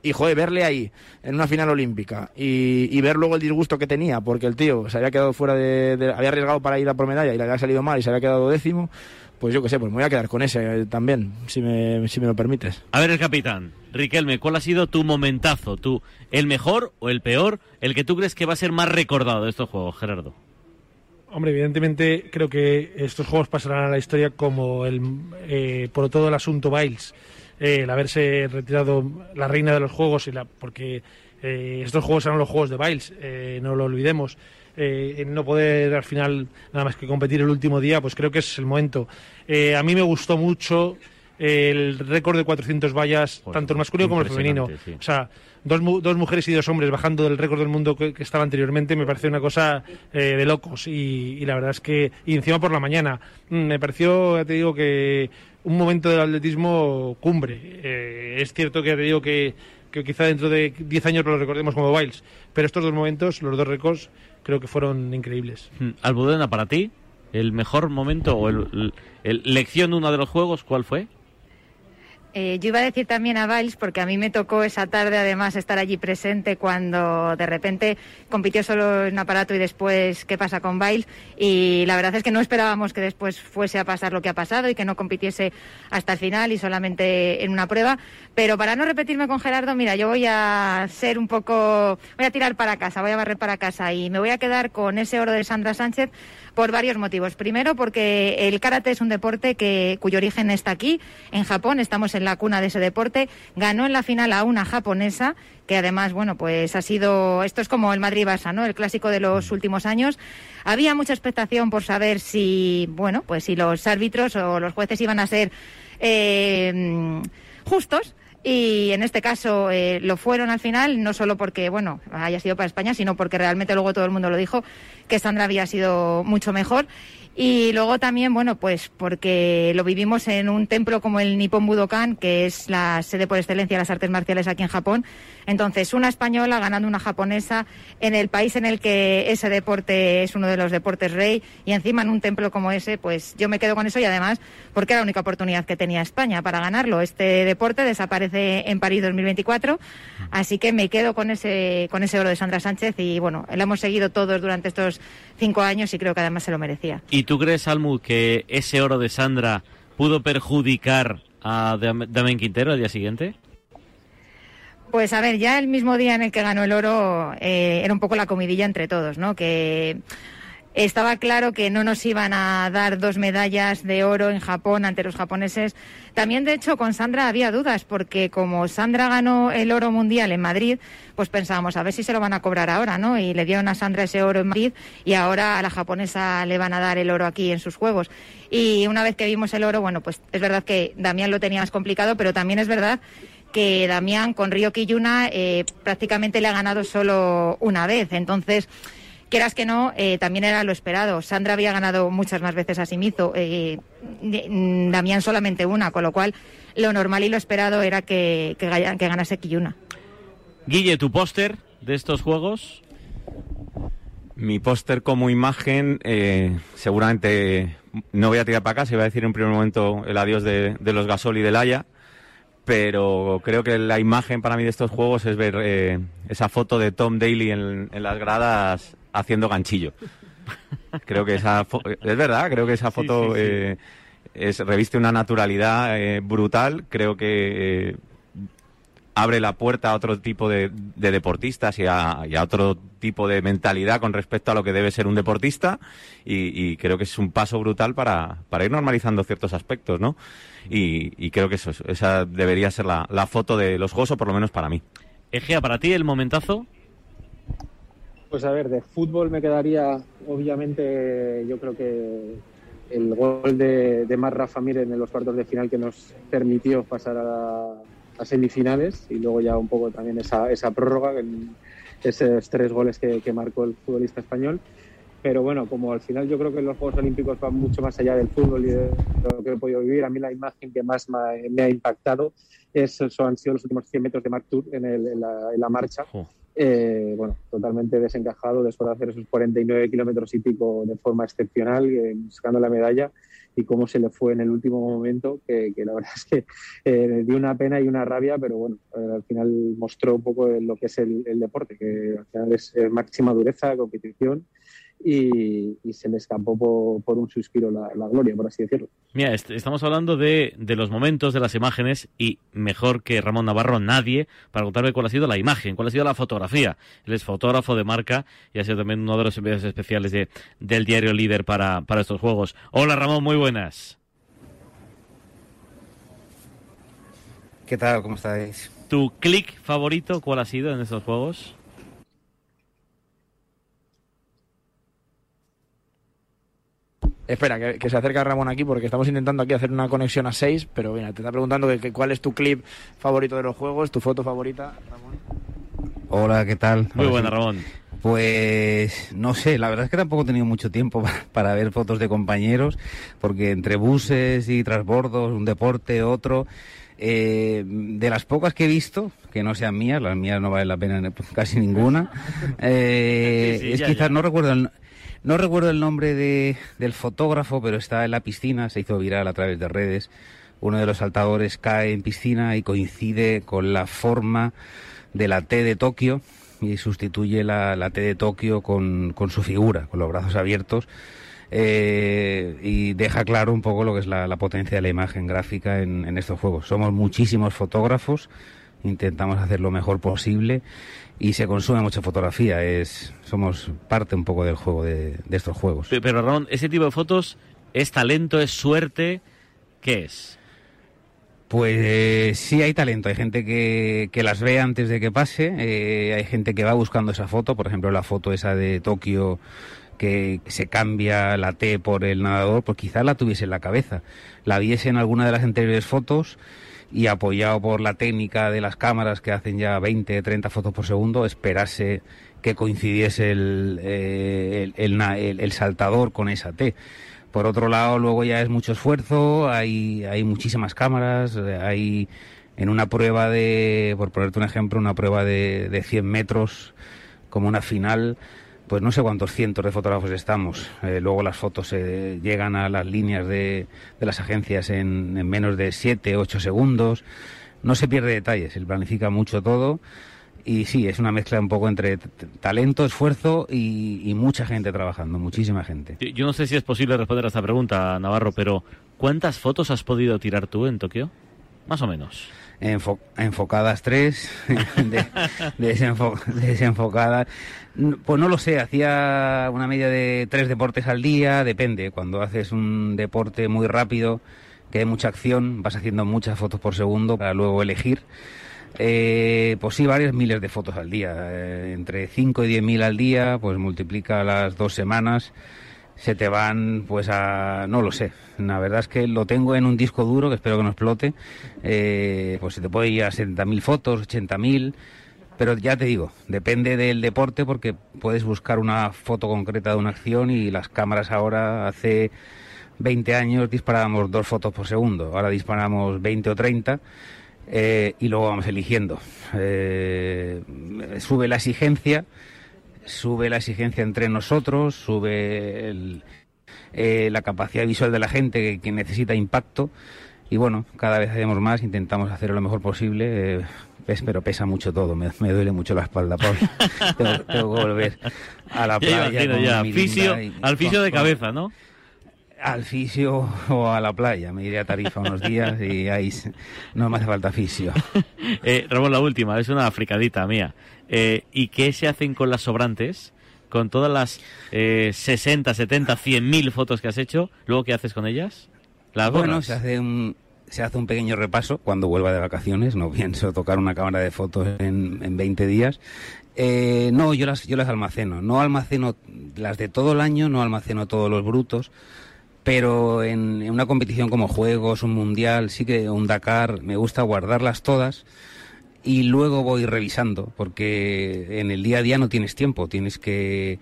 Y joder, verle ahí en una final olímpica y, y ver luego el disgusto que tenía, porque el tío se había quedado fuera de, de- había arriesgado para ir a por medalla y le había salido mal y se había quedado décimo, pues yo qué sé, pues me voy a quedar con ese eh, también, si me, si me lo permites. A ver, el capitán, Riquelme, ¿cuál ha sido tu momentazo? ¿Tú, el mejor o el peor? El que tú crees que va a ser más recordado de estos Juegos, Gerardo. Hombre, evidentemente creo que estos juegos pasarán a la historia como el, eh, por todo el asunto Biles. eh, el haberse retirado la reina de los juegos, y la, porque eh, estos juegos eran los juegos de Biles, eh, no lo olvidemos. Eh, en no poder al final nada más que competir el último día, pues creo que es el momento. Eh, a mí me gustó mucho el récord de 400 vallas, tanto el masculino como el femenino. sí. O sea, dos, mu- dos mujeres y dos hombres bajando del récord del mundo que, que estaba anteriormente me pareció una cosa eh, de locos. Y, y la verdad es que, y encima por la mañana, mm, me pareció, ya te digo, que un momento del atletismo cumbre. Eh, es cierto que ya te digo que, que quizá dentro de 10 años lo recordemos como Biles, pero estos dos momentos, los dos récords, creo que fueron increíbles. Mm, Almudena, para ti, el mejor momento o el, el- el- lección uno de los juegos, ¿cuál fue? Eh, yo iba a decir también a Biles, porque a mí me tocó esa tarde además estar allí presente cuando de repente compitió solo en aparato y después qué pasa con Biles. Y la verdad es que no esperábamos que después fuese a pasar lo que ha pasado y que no compitiese hasta el final y solamente en una prueba. Pero para no repetirme con Gerardo, mira, yo voy a ser un poco, voy a tirar para casa, voy a barrer para casa y me voy a quedar con ese oro de Sandra Sánchez por varios motivos. Primero, porque el karate es un deporte que, cuyo origen está aquí, en Japón, estamos en la cuna de ese deporte. Ganó en la final a una japonesa, que además, bueno, pues ha sido, esto es como el Madrid-Barça, ¿no? El clásico de los últimos años. Había mucha expectación por saber si, bueno, pues si los árbitros o los jueces iban a ser eh, justos. Y en este caso eh, lo fueron al final, no solo porque bueno haya sido para España, sino porque realmente luego todo el mundo lo dijo que Sandra había sido mucho mejor. Y luego también, bueno, pues porque lo vivimos en un templo como el Nippon Budokan, que es la sede por excelencia de las artes marciales aquí en Japón. Entonces, una española ganando una japonesa en el país en el que ese deporte es uno de los deportes rey y encima en un templo como ese, pues yo me quedo con eso y además porque era la única oportunidad que tenía España para ganarlo. Este deporte desaparece en París 2024, así que me quedo con ese, con ese oro de Sandra Sánchez y bueno, lo hemos seguido todos durante estos cinco años y creo que además se lo merecía. ¿Y tú crees, Almu, que ese oro de Sandra pudo perjudicar a Dam- Damián Quintero al día siguiente? Pues a ver, ya el mismo día en el que ganó el oro eh, era un poco la comidilla entre todos, ¿no? Que estaba claro que no nos iban a dar dos medallas de oro en Japón ante los japoneses. También, de hecho, con Sandra había dudas, porque como Sandra ganó el oro mundial en Madrid, pues pensábamos a ver si se lo van a cobrar ahora, ¿no? Y le dieron a Sandra ese oro en Madrid y ahora a la japonesa le van a dar el oro aquí en sus juegos. Y una vez que vimos el oro, bueno, pues es verdad que Damián lo tenía más complicado, pero también es verdad que Damián con Río Kiyuna eh, prácticamente le ha ganado solo una vez. Entonces, quieras que no, eh, también era lo esperado. Sandra había ganado muchas más veces a Simizo, eh, mm, Damián solamente una, con lo cual lo normal y lo esperado era que, que, gaya- que ganase Kiyuna. Guille, tu póster de estos juegos. Mi póster como imagen, eh, seguramente no voy a tirar para acá, se va a decir en primer momento el adiós de, de los Gasol y del Haya, pero creo que la imagen para mí de estos juegos es ver eh, esa foto de Tom Daly en, en las gradas haciendo ganchillo. Creo que esa fo- es verdad, creo que esa foto sí, sí. eh, es, reviste una naturalidad eh, brutal, creo que eh, abre la puerta a otro tipo de, de deportistas y a, y a otro tipo de mentalidad con respecto a lo que debe ser un deportista y, y creo que es un paso brutal para, para ir normalizando ciertos aspectos, ¿no? Y, y creo que eso, es- esa debería ser la, la foto de los juegos, o por lo menos para mí. Egea, para ti el momentazo. Pues a ver, de fútbol me quedaría, obviamente, yo creo que el gol de, de Mar Rafa Mir en los cuartos de final que nos permitió pasar a, a semifinales y luego ya un poco también esa, esa prórroga, esos tres goles que, que marcó el futbolista español. Pero bueno, como al final yo creo que los Juegos Olímpicos van mucho más allá del fútbol y de lo que he podido vivir, a mí la imagen que más me ha, impactado es, eso han sido los últimos 100 metros de Marc Tour en, el- la marcha. Eh, bueno, totalmente desencajado después de hacer esos 49 kilómetros y pico de forma excepcional, eh, buscando la medalla y cómo se le fue en el último momento, que, que la verdad es que eh, dio una pena y una rabia, pero bueno, al final mostró un poco lo que es el, el deporte, que al final es máxima dureza, competición y, y se le escapó por, por un suspiro la, la gloria, por así decirlo. Mira, est- estamos hablando de, de los momentos, de las imágenes, y mejor que Ramón Navarro, nadie, para contarme cuál ha sido la imagen, cuál ha sido la fotografía. Él es fotógrafo de marca y ha sido también uno de los enviados especiales de, del diario Líder para, para estos juegos. Hola Ramón, muy buenas. ¿Qué tal? ¿Cómo estáis? ¿Tu click favorito cuál ha sido en estos juegos? Espera, que, que se acerca Ramón aquí porque estamos intentando aquí hacer una conexión a 6, pero mira, te está preguntando que, que cuál es tu clip favorito de los juegos, tu foto favorita, Ramón. Hola, ¿qué tal? Muy buena, sí. Ramón. Pues no sé, la verdad es que tampoco he tenido mucho tiempo para, para ver fotos de compañeros, porque entre buses y transbordos, un deporte, otro, eh, de las pocas que he visto, que no sean mías, las mías no valen la pena casi ninguna, eh, Sí, sí, es ya, quizás, ya. no recuerdo el, no recuerdo el nombre de, del fotógrafo, pero está en la piscina, se hizo viral a través de redes. Uno de los saltadores cae en piscina y coincide con la forma de la T de Tokio y sustituye la, la T de Tokio con, con su figura, con los brazos abiertos. eh, y deja claro un poco lo que es la, la potencia de la imagen gráfica en, en estos juegos. Somos muchísimos fotógrafos, intentamos hacer lo mejor posible y se consume mucha fotografía. Es, somos parte un poco del juego de, de estos juegos. Pe- Pero Ramón, ese tipo de fotos es talento, es suerte, ¿qué es? Pues eh, sí hay talento, hay gente que, que las ve antes de que pase, eh, hay gente que va buscando esa foto, por ejemplo la foto esa de Tokio que se cambia la T por el nadador, pues quizás la tuviese en la cabeza, la viese en alguna de las anteriores fotos y apoyado por la técnica de las cámaras que hacen ya 20, 30 fotos por segundo, esperase que coincidiese el, eh, el, el saltador con esa T. Por otro lado, luego ya es mucho esfuerzo, hay, hay muchísimas cámaras, hay en una prueba de, por ponerte un ejemplo, una prueba de, de 100 metros como una final, pues no sé cuántos cientos de fotógrafos estamos. Eh, luego las fotos eh, llegan a las líneas de, de las agencias en, en menos de 7, 8 segundos. No se pierde detalles, se planifica mucho todo. Y sí, es una mezcla un poco entre talento, esfuerzo y, y mucha gente trabajando, muchísima gente. Yo no sé si es posible responder a esta pregunta, Navarro, pero ¿cuántas fotos has podido tirar tú en Tokio? Más o menos. Enfo- enfocadas tres, de- desenfo- desenfocadas. Pues no lo sé, hacía una media de tres deportes al día, depende. Cuando haces un deporte muy rápido, que hay mucha acción, vas haciendo muchas fotos por segundo para luego elegir. Eh, pues sí, varios miles de fotos al día, eh, entre 5 y 10 mil al día, pues multiplica las dos semanas, se te van pues a, no lo sé, la verdad es que lo tengo en un disco duro que espero que no explote, eh, pues se te puede ir a 70.000 fotos, 80.000, pero ya te digo, depende del deporte porque puedes buscar una foto concreta de una acción y las cámaras ahora hace 20 años disparábamos dos fotos por segundo, ahora disparamos 20 o 30 eh, y luego vamos eligiendo. Eh, sube la exigencia, sube la exigencia entre nosotros, sube el- eh, la capacidad visual de la gente que, que necesita impacto y bueno, cada vez hacemos más, intentamos hacerlo lo mejor posible. eh, pero pesa mucho todo, me, me duele mucho la espalda, Pablo. tengo, tengo que volver a la Ya playa. ya. Fisio- y- al fisio de con- cabeza, ¿no? Al fisio o a la playa. Me iré a Tarifa unos días y ahí no me hace falta fisio. Eh, Ramón, la última, es una fricadita mía. Eh, ¿Y qué se hacen con las sobrantes? Con todas las eh, 60, 70, 100 mil fotos que has hecho, ¿luego qué haces con ellas? ¿Las Bueno, se hace un se hace un pequeño repaso cuando vuelva de vacaciones. No pienso tocar una cámara de fotos en, en 20 días. Eh, no, yo las, yo las almaceno. No almaceno las de todo el año, no almaceno todos los brutos. Pero en, en una competición como Juegos, un Mundial, sí que un Dakar, me gusta guardarlas todas y luego voy revisando, porque en el día a día no tienes tiempo, tienes que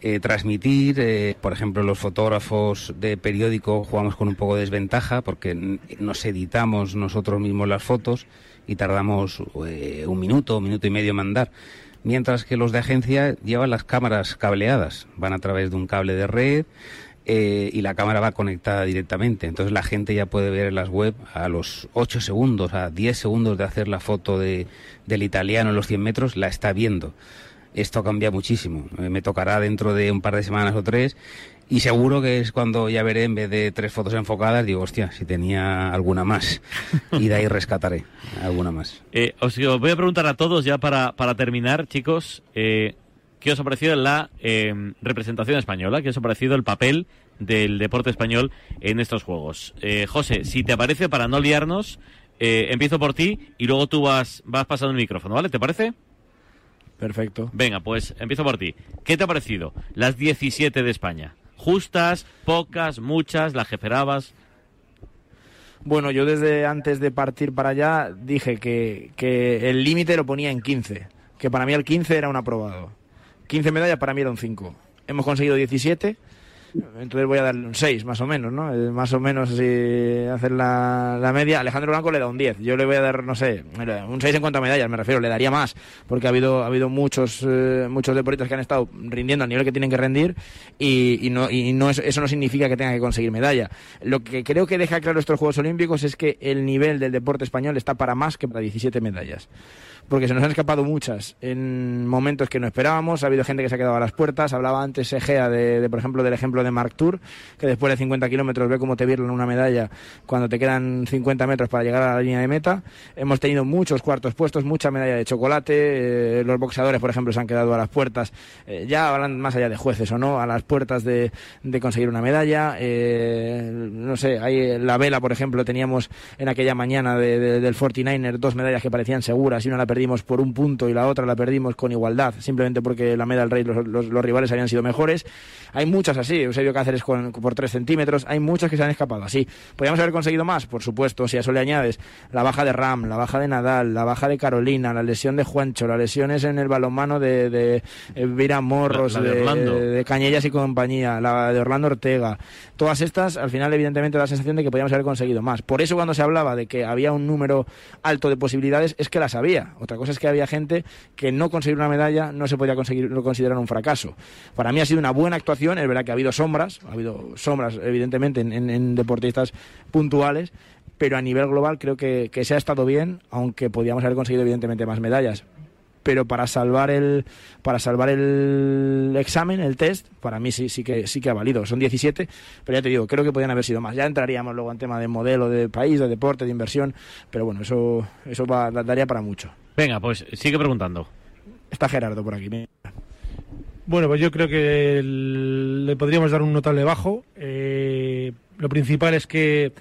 eh, transmitir, eh, por ejemplo, los fotógrafos de periódico jugamos con un poco de desventaja porque nos editamos nosotros mismos las fotos y tardamos eh, un minuto, un minuto y medio en mandar. Mientras que los de agencia llevan las cámaras cableadas, van a través de un cable de red eh, y la cámara va conectada directamente. Entonces la gente ya puede ver en las web a los 8 segundos, a 10 segundos de hacer la foto de, del italiano en los 100 metros, la está viendo. Esto cambia muchísimo. Eh, me tocará dentro de un par de semanas o tres y seguro que es cuando ya veré en vez de tres fotos enfocadas, digo, hostia, si tenía alguna más. Y de ahí rescataré alguna más. Eh, os, voy a preguntar a todos ya para, para terminar, chicos, ¿qué os ha parecido la eh, representación española? ¿Qué os ha parecido el papel del deporte español en estos juegos? Eh, José, si te parece, para no liarnos, Eh, empiezo por ti y luego tú vas, vas pasando el micrófono, ¿vale? ¿Te parece? Perfecto. Venga, pues empiezo por ti. ¿Qué te ha parecido las 17 de España? ¿Justas, pocas, muchas, las que esperabas? Bueno, yo desde antes de partir para allá dije que, que el límite lo ponía en 15, que para mí el 15 era un aprobado. 15 medallas para mí era un 5. Hemos conseguido 17 entonces voy a darle un 6 más o menos, ¿no? Eh, más o menos así hacer la, la, media. Alejandro Blanco le da un 10. Yo le voy a dar, no sé, un 6 en cuanto a medallas, me refiero, le daría más, porque ha habido, ha habido muchos, eh, muchos deportistas que han estado rindiendo al nivel que tienen que rendir y, y no, y no eso no significa que tengan que conseguir medalla. Lo que creo que deja claro estos Juegos Olímpicos es que el nivel del deporte español está para más que para 17 medallas porque se nos han escapado muchas en momentos que no esperábamos. Ha habido gente que se ha quedado a las puertas. Hablaba antes Egea, de, por ejemplo, del ejemplo de Mark Tour, que después de 50 kilómetros ve cómo te virlan una medalla cuando te quedan 50 metros para llegar a la línea de meta. Hemos tenido muchos cuartos puestos, mucha medalla de chocolate. Eh, los boxeadores, por ejemplo, se han quedado a las puertas, eh, ya hablan más allá de jueces o no, a las puertas de, de conseguir una medalla. Eh, no sé, hay la vela, por ejemplo, teníamos en aquella mañana de, de, del 49er dos medallas que parecían seguras y una la por un punto y la otra la perdimos con igualdad, simplemente porque la medalla del rey los, los, los rivales habían sido mejores. Hay muchas así, Eusebio Cáceres con, por 3 centímetros, hay muchas que se han escapado así. ¿Podríamos haber conseguido más? Por supuesto, si a eso le añades la baja de Ram, la baja de Nadal, la baja de Carolina, la lesión de Juancho, las lesiones en el balonmano de, de, de Vira Morros, La- la de de, de Cañellas y compañía, la de Orlando Ortega, todas estas, al final, evidentemente, da la sensación de que podíamos haber conseguido más. Por eso, cuando se hablaba de que había un número alto de posibilidades, es que las había. Otra cosa es que había gente que no conseguir una medalla no se podía conseguir, no considerar un fracaso. Para mí ha sido una buena actuación, es verdad que ha habido sombras, ha habido sombras, evidentemente, en, deportistas puntuales, pero a nivel global creo que se ha estado bien, aunque podíamos haber conseguido, evidentemente, más medallas pero para salvar el para salvar el examen, el test, para mí sí sí que sí que ha valido. Son 17, pero ya te digo, creo que podían haber sido más. Ya entraríamos luego en tema de modelo de país, de deporte, de inversión, pero bueno, eso eso va, daría para mucho. Venga, pues sigue preguntando. Está Gerardo por aquí. mira. Bueno, pues yo creo que le podríamos dar un notable bajo. Eh, lo principal es que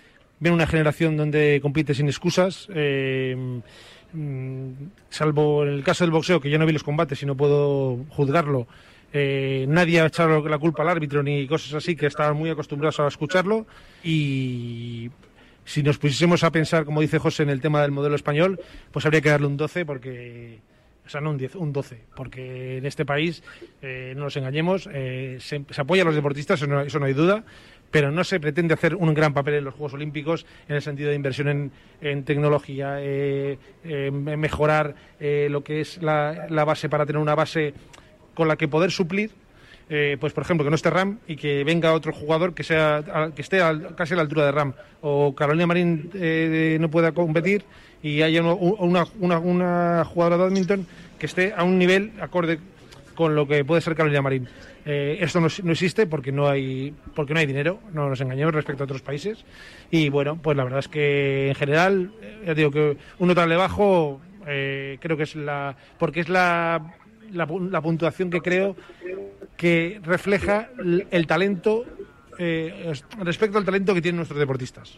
viene una generación donde compite sin excusas. eh, salvo en el caso del boxeo, que yo no vi los combates y no puedo juzgarlo. eh, nadie ha echado la culpa al árbitro ni cosas así, que estaban muy acostumbrados a escucharlo. Y si nos pusiésemos a pensar, como dice José, en el tema del modelo español, pues habría que darle un 12 porque o sea, no un 10, un 12, porque en este país, eh, no nos engañemos, eh, se, se apoya a los deportistas, eso no, eso no hay duda, pero no se pretende hacer un gran papel en los Juegos Olímpicos en el sentido de inversión en, tecnología, eh, eh, mejorar eh, lo que es la, base para tener una base con la que poder suplir eh, pues por ejemplo que no esté Ram y que venga otro jugador que sea a- que esté al- casi a la altura de Ram. O Carolina Marín eh, no pueda competir y haya una, una, una jugadora de badminton que esté a un nivel acorde con lo que puede ser Carolina Marín. Eh, esto no, no existe porque no hay porque no hay dinero, no nos engañemos respecto a otros países. Y bueno, pues la verdad es que en general, eh, ya digo que un notable bajo eh, creo que es la porque es la, la, la puntuación que creo que refleja l- el talento eh, es- respecto al talento que tienen nuestros deportistas.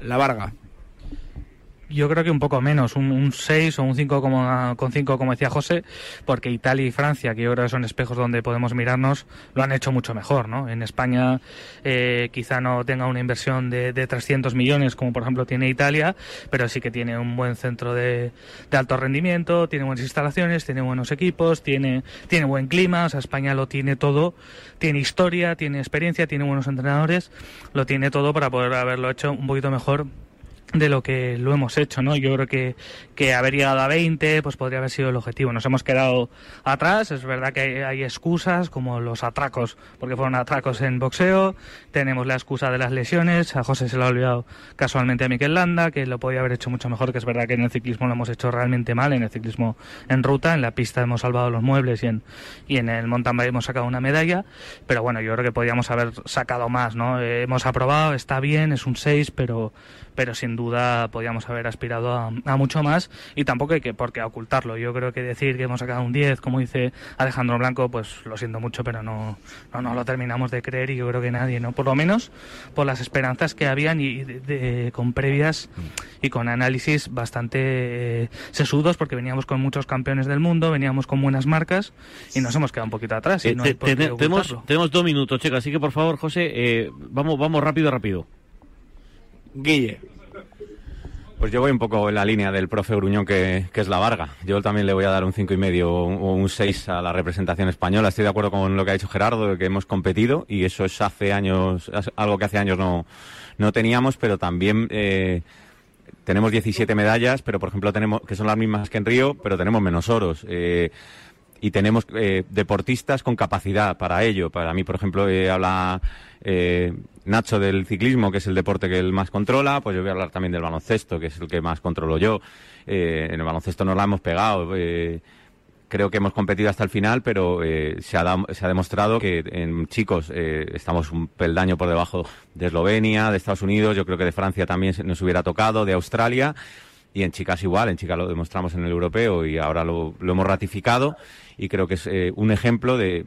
La Varga. Yo creo que un poco menos, un, un 6 o un 5 como, con 5 como decía José, porque Italia y Francia, que yo creo que son espejos donde podemos mirarnos, lo han hecho mucho mejor, ¿no? En España eh, quizá no tenga una inversión de, de 300 millones como por ejemplo tiene Italia, pero sí que tiene un buen centro de, de alto rendimiento, tiene buenas instalaciones, tiene buenos equipos, tiene, tiene buen clima, o sea, España lo tiene todo, tiene historia, tiene experiencia, tiene buenos entrenadores, lo tiene todo para poder haberlo hecho un poquito mejor de lo que lo hemos hecho, ¿no? Yo creo que, que haber llegado a 20 pues podría haber sido el objetivo. Nos hemos quedado atrás, es verdad que hay, excusas como los atracos, porque fueron atracos en boxeo, tenemos la excusa de las lesiones, a José se le ha olvidado casualmente a Miquel Landa, que lo podía haber hecho mucho mejor, que es verdad que en el ciclismo lo hemos hecho realmente mal, en el ciclismo en ruta, en la pista hemos salvado los muebles y en, y en el mountain bike hemos sacado una medalla, pero bueno, yo creo que podíamos haber sacado más, ¿no? Eh, hemos aprobado, está bien, es un 6, pero, pero sin duda podíamos haber aspirado a, a mucho más y tampoco hay que por qué ocultarlo. Yo creo que decir que hemos sacado un 10, como dice Alejandro Blanco, pues lo siento mucho, pero no, no, no lo terminamos de creer y yo creo que nadie, ¿no? Por lo menos por las esperanzas que habían y de- de- con previas y con análisis bastante eh, sesudos porque veníamos con muchos campeones del mundo, veníamos con buenas marcas y nos hemos quedado un poquito atrás. y Eh, no te- tenemos, tenemos dos minutos, chicos, así que por favor, José, eh, vamos, vamos rápido, rápido. Guille. Pues yo voy un poco en la línea del profe Gruñón, que, es la Varga. Yo también le voy a dar un cinco y medio o un 6 a la representación española. Estoy de acuerdo con lo que ha dicho Gerardo, de que hemos competido y eso es hace años, algo que hace años no, no teníamos, pero también eh, tenemos 17 medallas, pero por ejemplo tenemos, que son las mismas que en Río, pero tenemos menos oros. Eh, y tenemos eh, deportistas con capacidad para ello. Para mí, por ejemplo, eh, habla eh, Nacho del ciclismo, que es el deporte que él más controla, pues yo voy a hablar también del baloncesto, que es el que más controlo yo. Eh, en el baloncesto nos la hemos pegado. eh, creo que hemos competido hasta el final, pero se, ha se ha demostrado que en chicos estamos un peldaño por debajo de Eslovenia, de Estados Unidos, yo creo que de Francia también nos hubiera tocado, de Australia. Y en chicas igual, en chicas lo demostramos en el europeo y ahora lo hemos ratificado y creo que es eh, un ejemplo de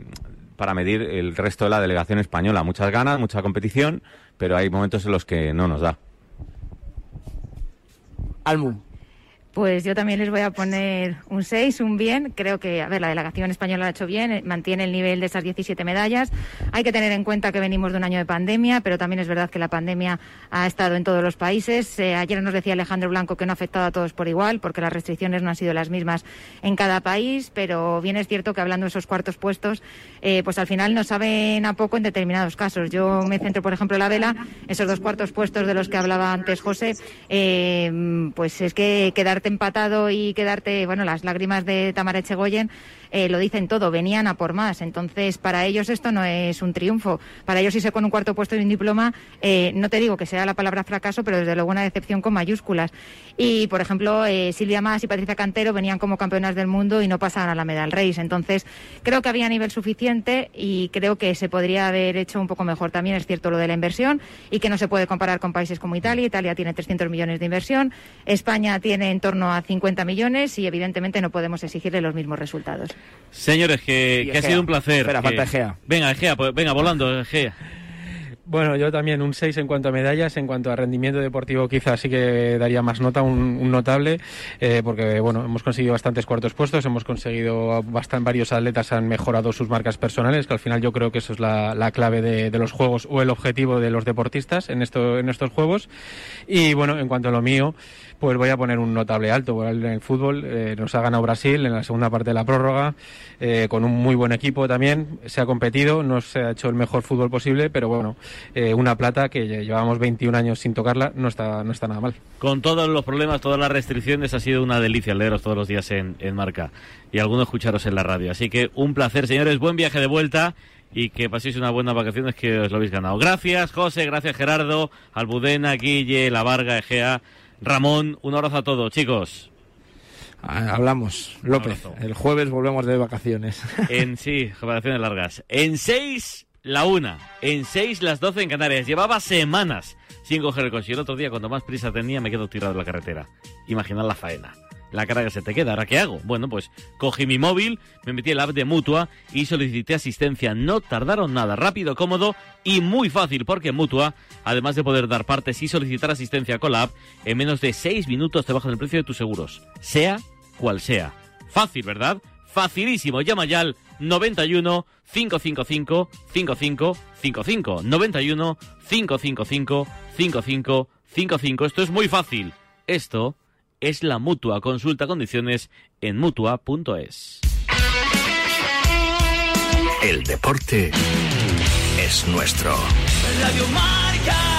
para medir el resto de la delegación española. Muchas ganas, mucha competición, pero hay momentos en los que no nos da. Almu. Pues yo también les voy a poner un 6, un bien. Creo que, a ver, la delegación española lo ha hecho bien, eh, mantiene el nivel de esas 17 medallas. Hay que tener en cuenta que venimos de un año de pandemia, pero también es verdad que la pandemia ha estado en todos los países. Eh, ayer nos decía Alejandro Blanco que no ha afectado a todos por igual, porque las restricciones no han sido las mismas en cada país, pero bien es cierto que hablando de esos cuartos puestos, eh, pues al final nos saben a poco en determinados casos. Yo me centro, por ejemplo, en la vela, esos dos cuartos puestos de los que hablaba antes José, pues es que quedarte empatado y quedarte, bueno, las lágrimas de Tamara Echegoyen eh, lo dicen todo, venían a por más. Entonces, para ellos esto no es un triunfo. Para ellos irse con un cuarto puesto y un diploma, eh, no te digo que sea la palabra fracaso, pero desde luego una decepción con mayúsculas. Y, por ejemplo, eh, Silvia Mas y Patricia Cantero venían como campeonas del mundo y no pasaban a la Medal Race. Entonces, creo que había nivel suficiente y creo que se podría haber hecho un poco mejor. También es cierto lo de la inversión y que no se puede comparar con países como Italia. Italia tiene 300 millones de inversión, España tiene en torno a 50 millones y, evidentemente, no podemos exigirle los mismos resultados. Señores, que, ha sido un placer. Espera, que- falta Egea. Venga, Egea, pues venga, volando, Egea. Bueno, yo también un 6 en cuanto a medallas, en cuanto a rendimiento deportivo quizás sí que daría más nota, un, un notable, eh, porque bueno, hemos conseguido bastantes cuartos puestos, hemos conseguido bastan, varios atletas han mejorado sus marcas personales, que al final yo creo que eso es la, la clave de, de los juegos o el objetivo de los deportistas en, esto, en estos juegos. Y bueno, en cuanto a lo mío, pues voy a poner un notable alto en el fútbol. eh, nos ha ganado Brasil en la segunda parte de la prórroga, eh, con un muy buen equipo también. Se ha competido, no se ha hecho el mejor fútbol posible, pero bueno, eh, una plata que lle- llevamos 21 años sin tocarla, no está, no está nada mal. Con todos los problemas, todas las restricciones, ha sido una delicia leeros todos los días en, en Marca y algunos escucharos en la radio. Así que un placer, señores, buen viaje de vuelta y que paséis unas buenas vacaciones que os lo habéis ganado. Gracias, José, gracias, Gerardo, Albudena, Guille, La Varga, Egea, Ramón. Un abrazo a todos, chicos. Ah, Hablamos. López, el jueves volvemos de vacaciones. En sí, vacaciones largas. En seis, la una. En seis, las doce en Canarias. Llevaba semanas sin coger el coche. Y el otro día, cuando más prisa tenía, me quedo tirado en la carretera. Imaginad la faena. La cara que se te queda. ¿Ahora qué hago? Bueno, pues cogí mi móvil, me metí en la app de Mutua y solicité asistencia. No tardaron nada. Rápido, cómodo y muy fácil. Porque Mutua, además de poder dar partes y solicitar asistencia con la app, en menos de seis minutos te bajan el precio de tus seguros. Sea cual sea. Fácil, ¿verdad? Facilísimo. Llama ya al 91 555 5555 91 555 5555. Esto es muy fácil. Esto es la mutua. Consulta condiciones en mutua.es. El deporte es nuestro. Radio Marca.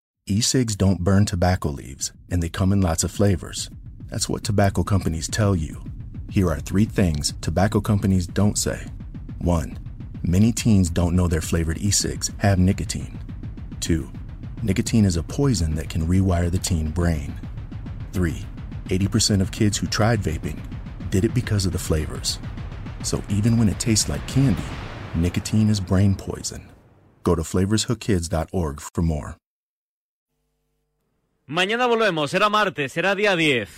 E-cigs don't burn tobacco leaves, and they come in lots of flavors. That's what tobacco companies tell you. Here are three things tobacco companies don't say. One, many teens don't know their flavored e-cigs have nicotine. Two, nicotine is a poison that can rewire the teen brain. Three, 80% of kids who tried vaping did it because of the flavors. So even when it tastes like candy, nicotine is brain poison. Go to flavorshookkids.org for more. Mañana volvemos, será martes, será día 10.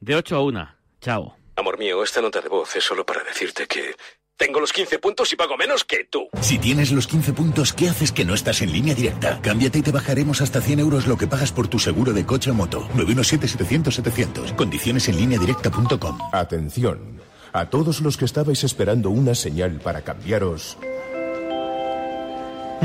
De 8 a 1. Chao. Amor mío, esta nota de voz es solo para decirte que tengo los 15 puntos y pago menos que tú. Si tienes los 15 puntos, ¿qué haces que no estás en línea directa? Cámbiate y te bajaremos hasta 100 euros lo que pagas por tu seguro de coche o moto. 917-700-700. Condiciones en línea directa.com. Atención. A todos los que estabais esperando una señal para cambiaros.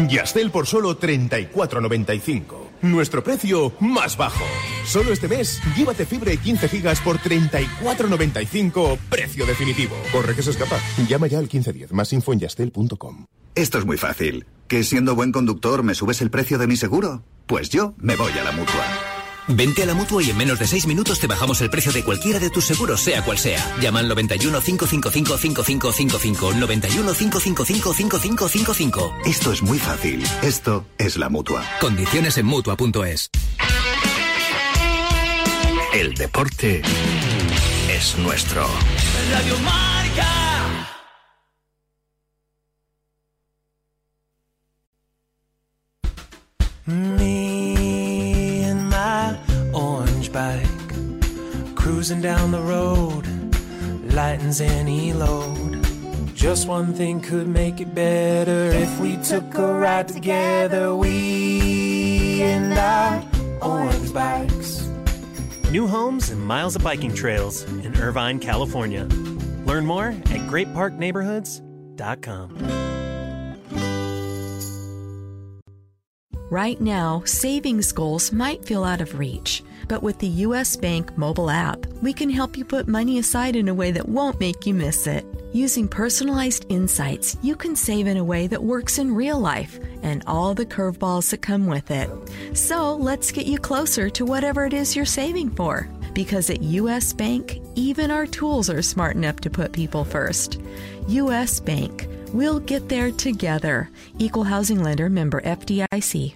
Yastel por solo 34.95. Nuestro precio más bajo. Solo este mes, llévate fibra y 15 gigas por 34.95, precio definitivo. Corre que se escapa. Llama ya al 1510. Más info en yastel.com. Esto es muy fácil. ¿Que siendo buen conductor me subes el precio de mi seguro? Pues yo me voy a la mutua. Vente a la mutua y en menos de 6 minutos te bajamos el precio de cualquiera de tus seguros, sea cual sea. Llama al 91 555 5555. 91 555 5555. Esto es muy fácil. Esto es la mutua. Condiciones en mutua.es. El deporte es nuestro. Radio Marca. Me cruising down the road, lightens any load. Just one thing could make it better if we took a ride together. We and our orange bikes. New homes and miles of biking trails in Irvine, California. Learn more at greatparkneighborhoods.com. Right now, savings goals might feel out of reach, but with the U.S. Bank mobile app, we can help you put money aside in a way that won't make you miss it. Using personalized insights, you can save in a way that works in real life and all the curveballs that come with it. So let's get you closer to whatever it is you're saving for. Because at U.S. Bank, even our tools are smart enough to put people first. U.S. Bank, we'll get there together. Equal housing lender member FDIC.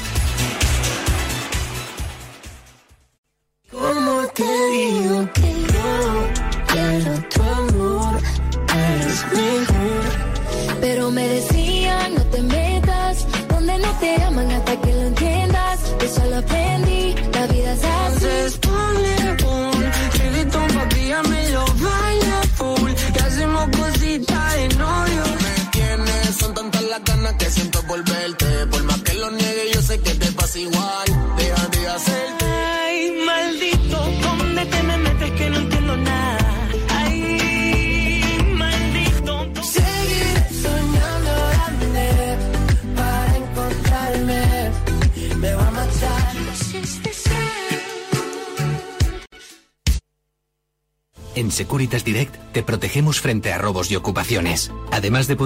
Que yo quiero tu amor? Eres mejor. Pero me decían, no te metas donde no te aman hasta que En Securitas Direct te protegemos frente a robos y ocupaciones. Además de poder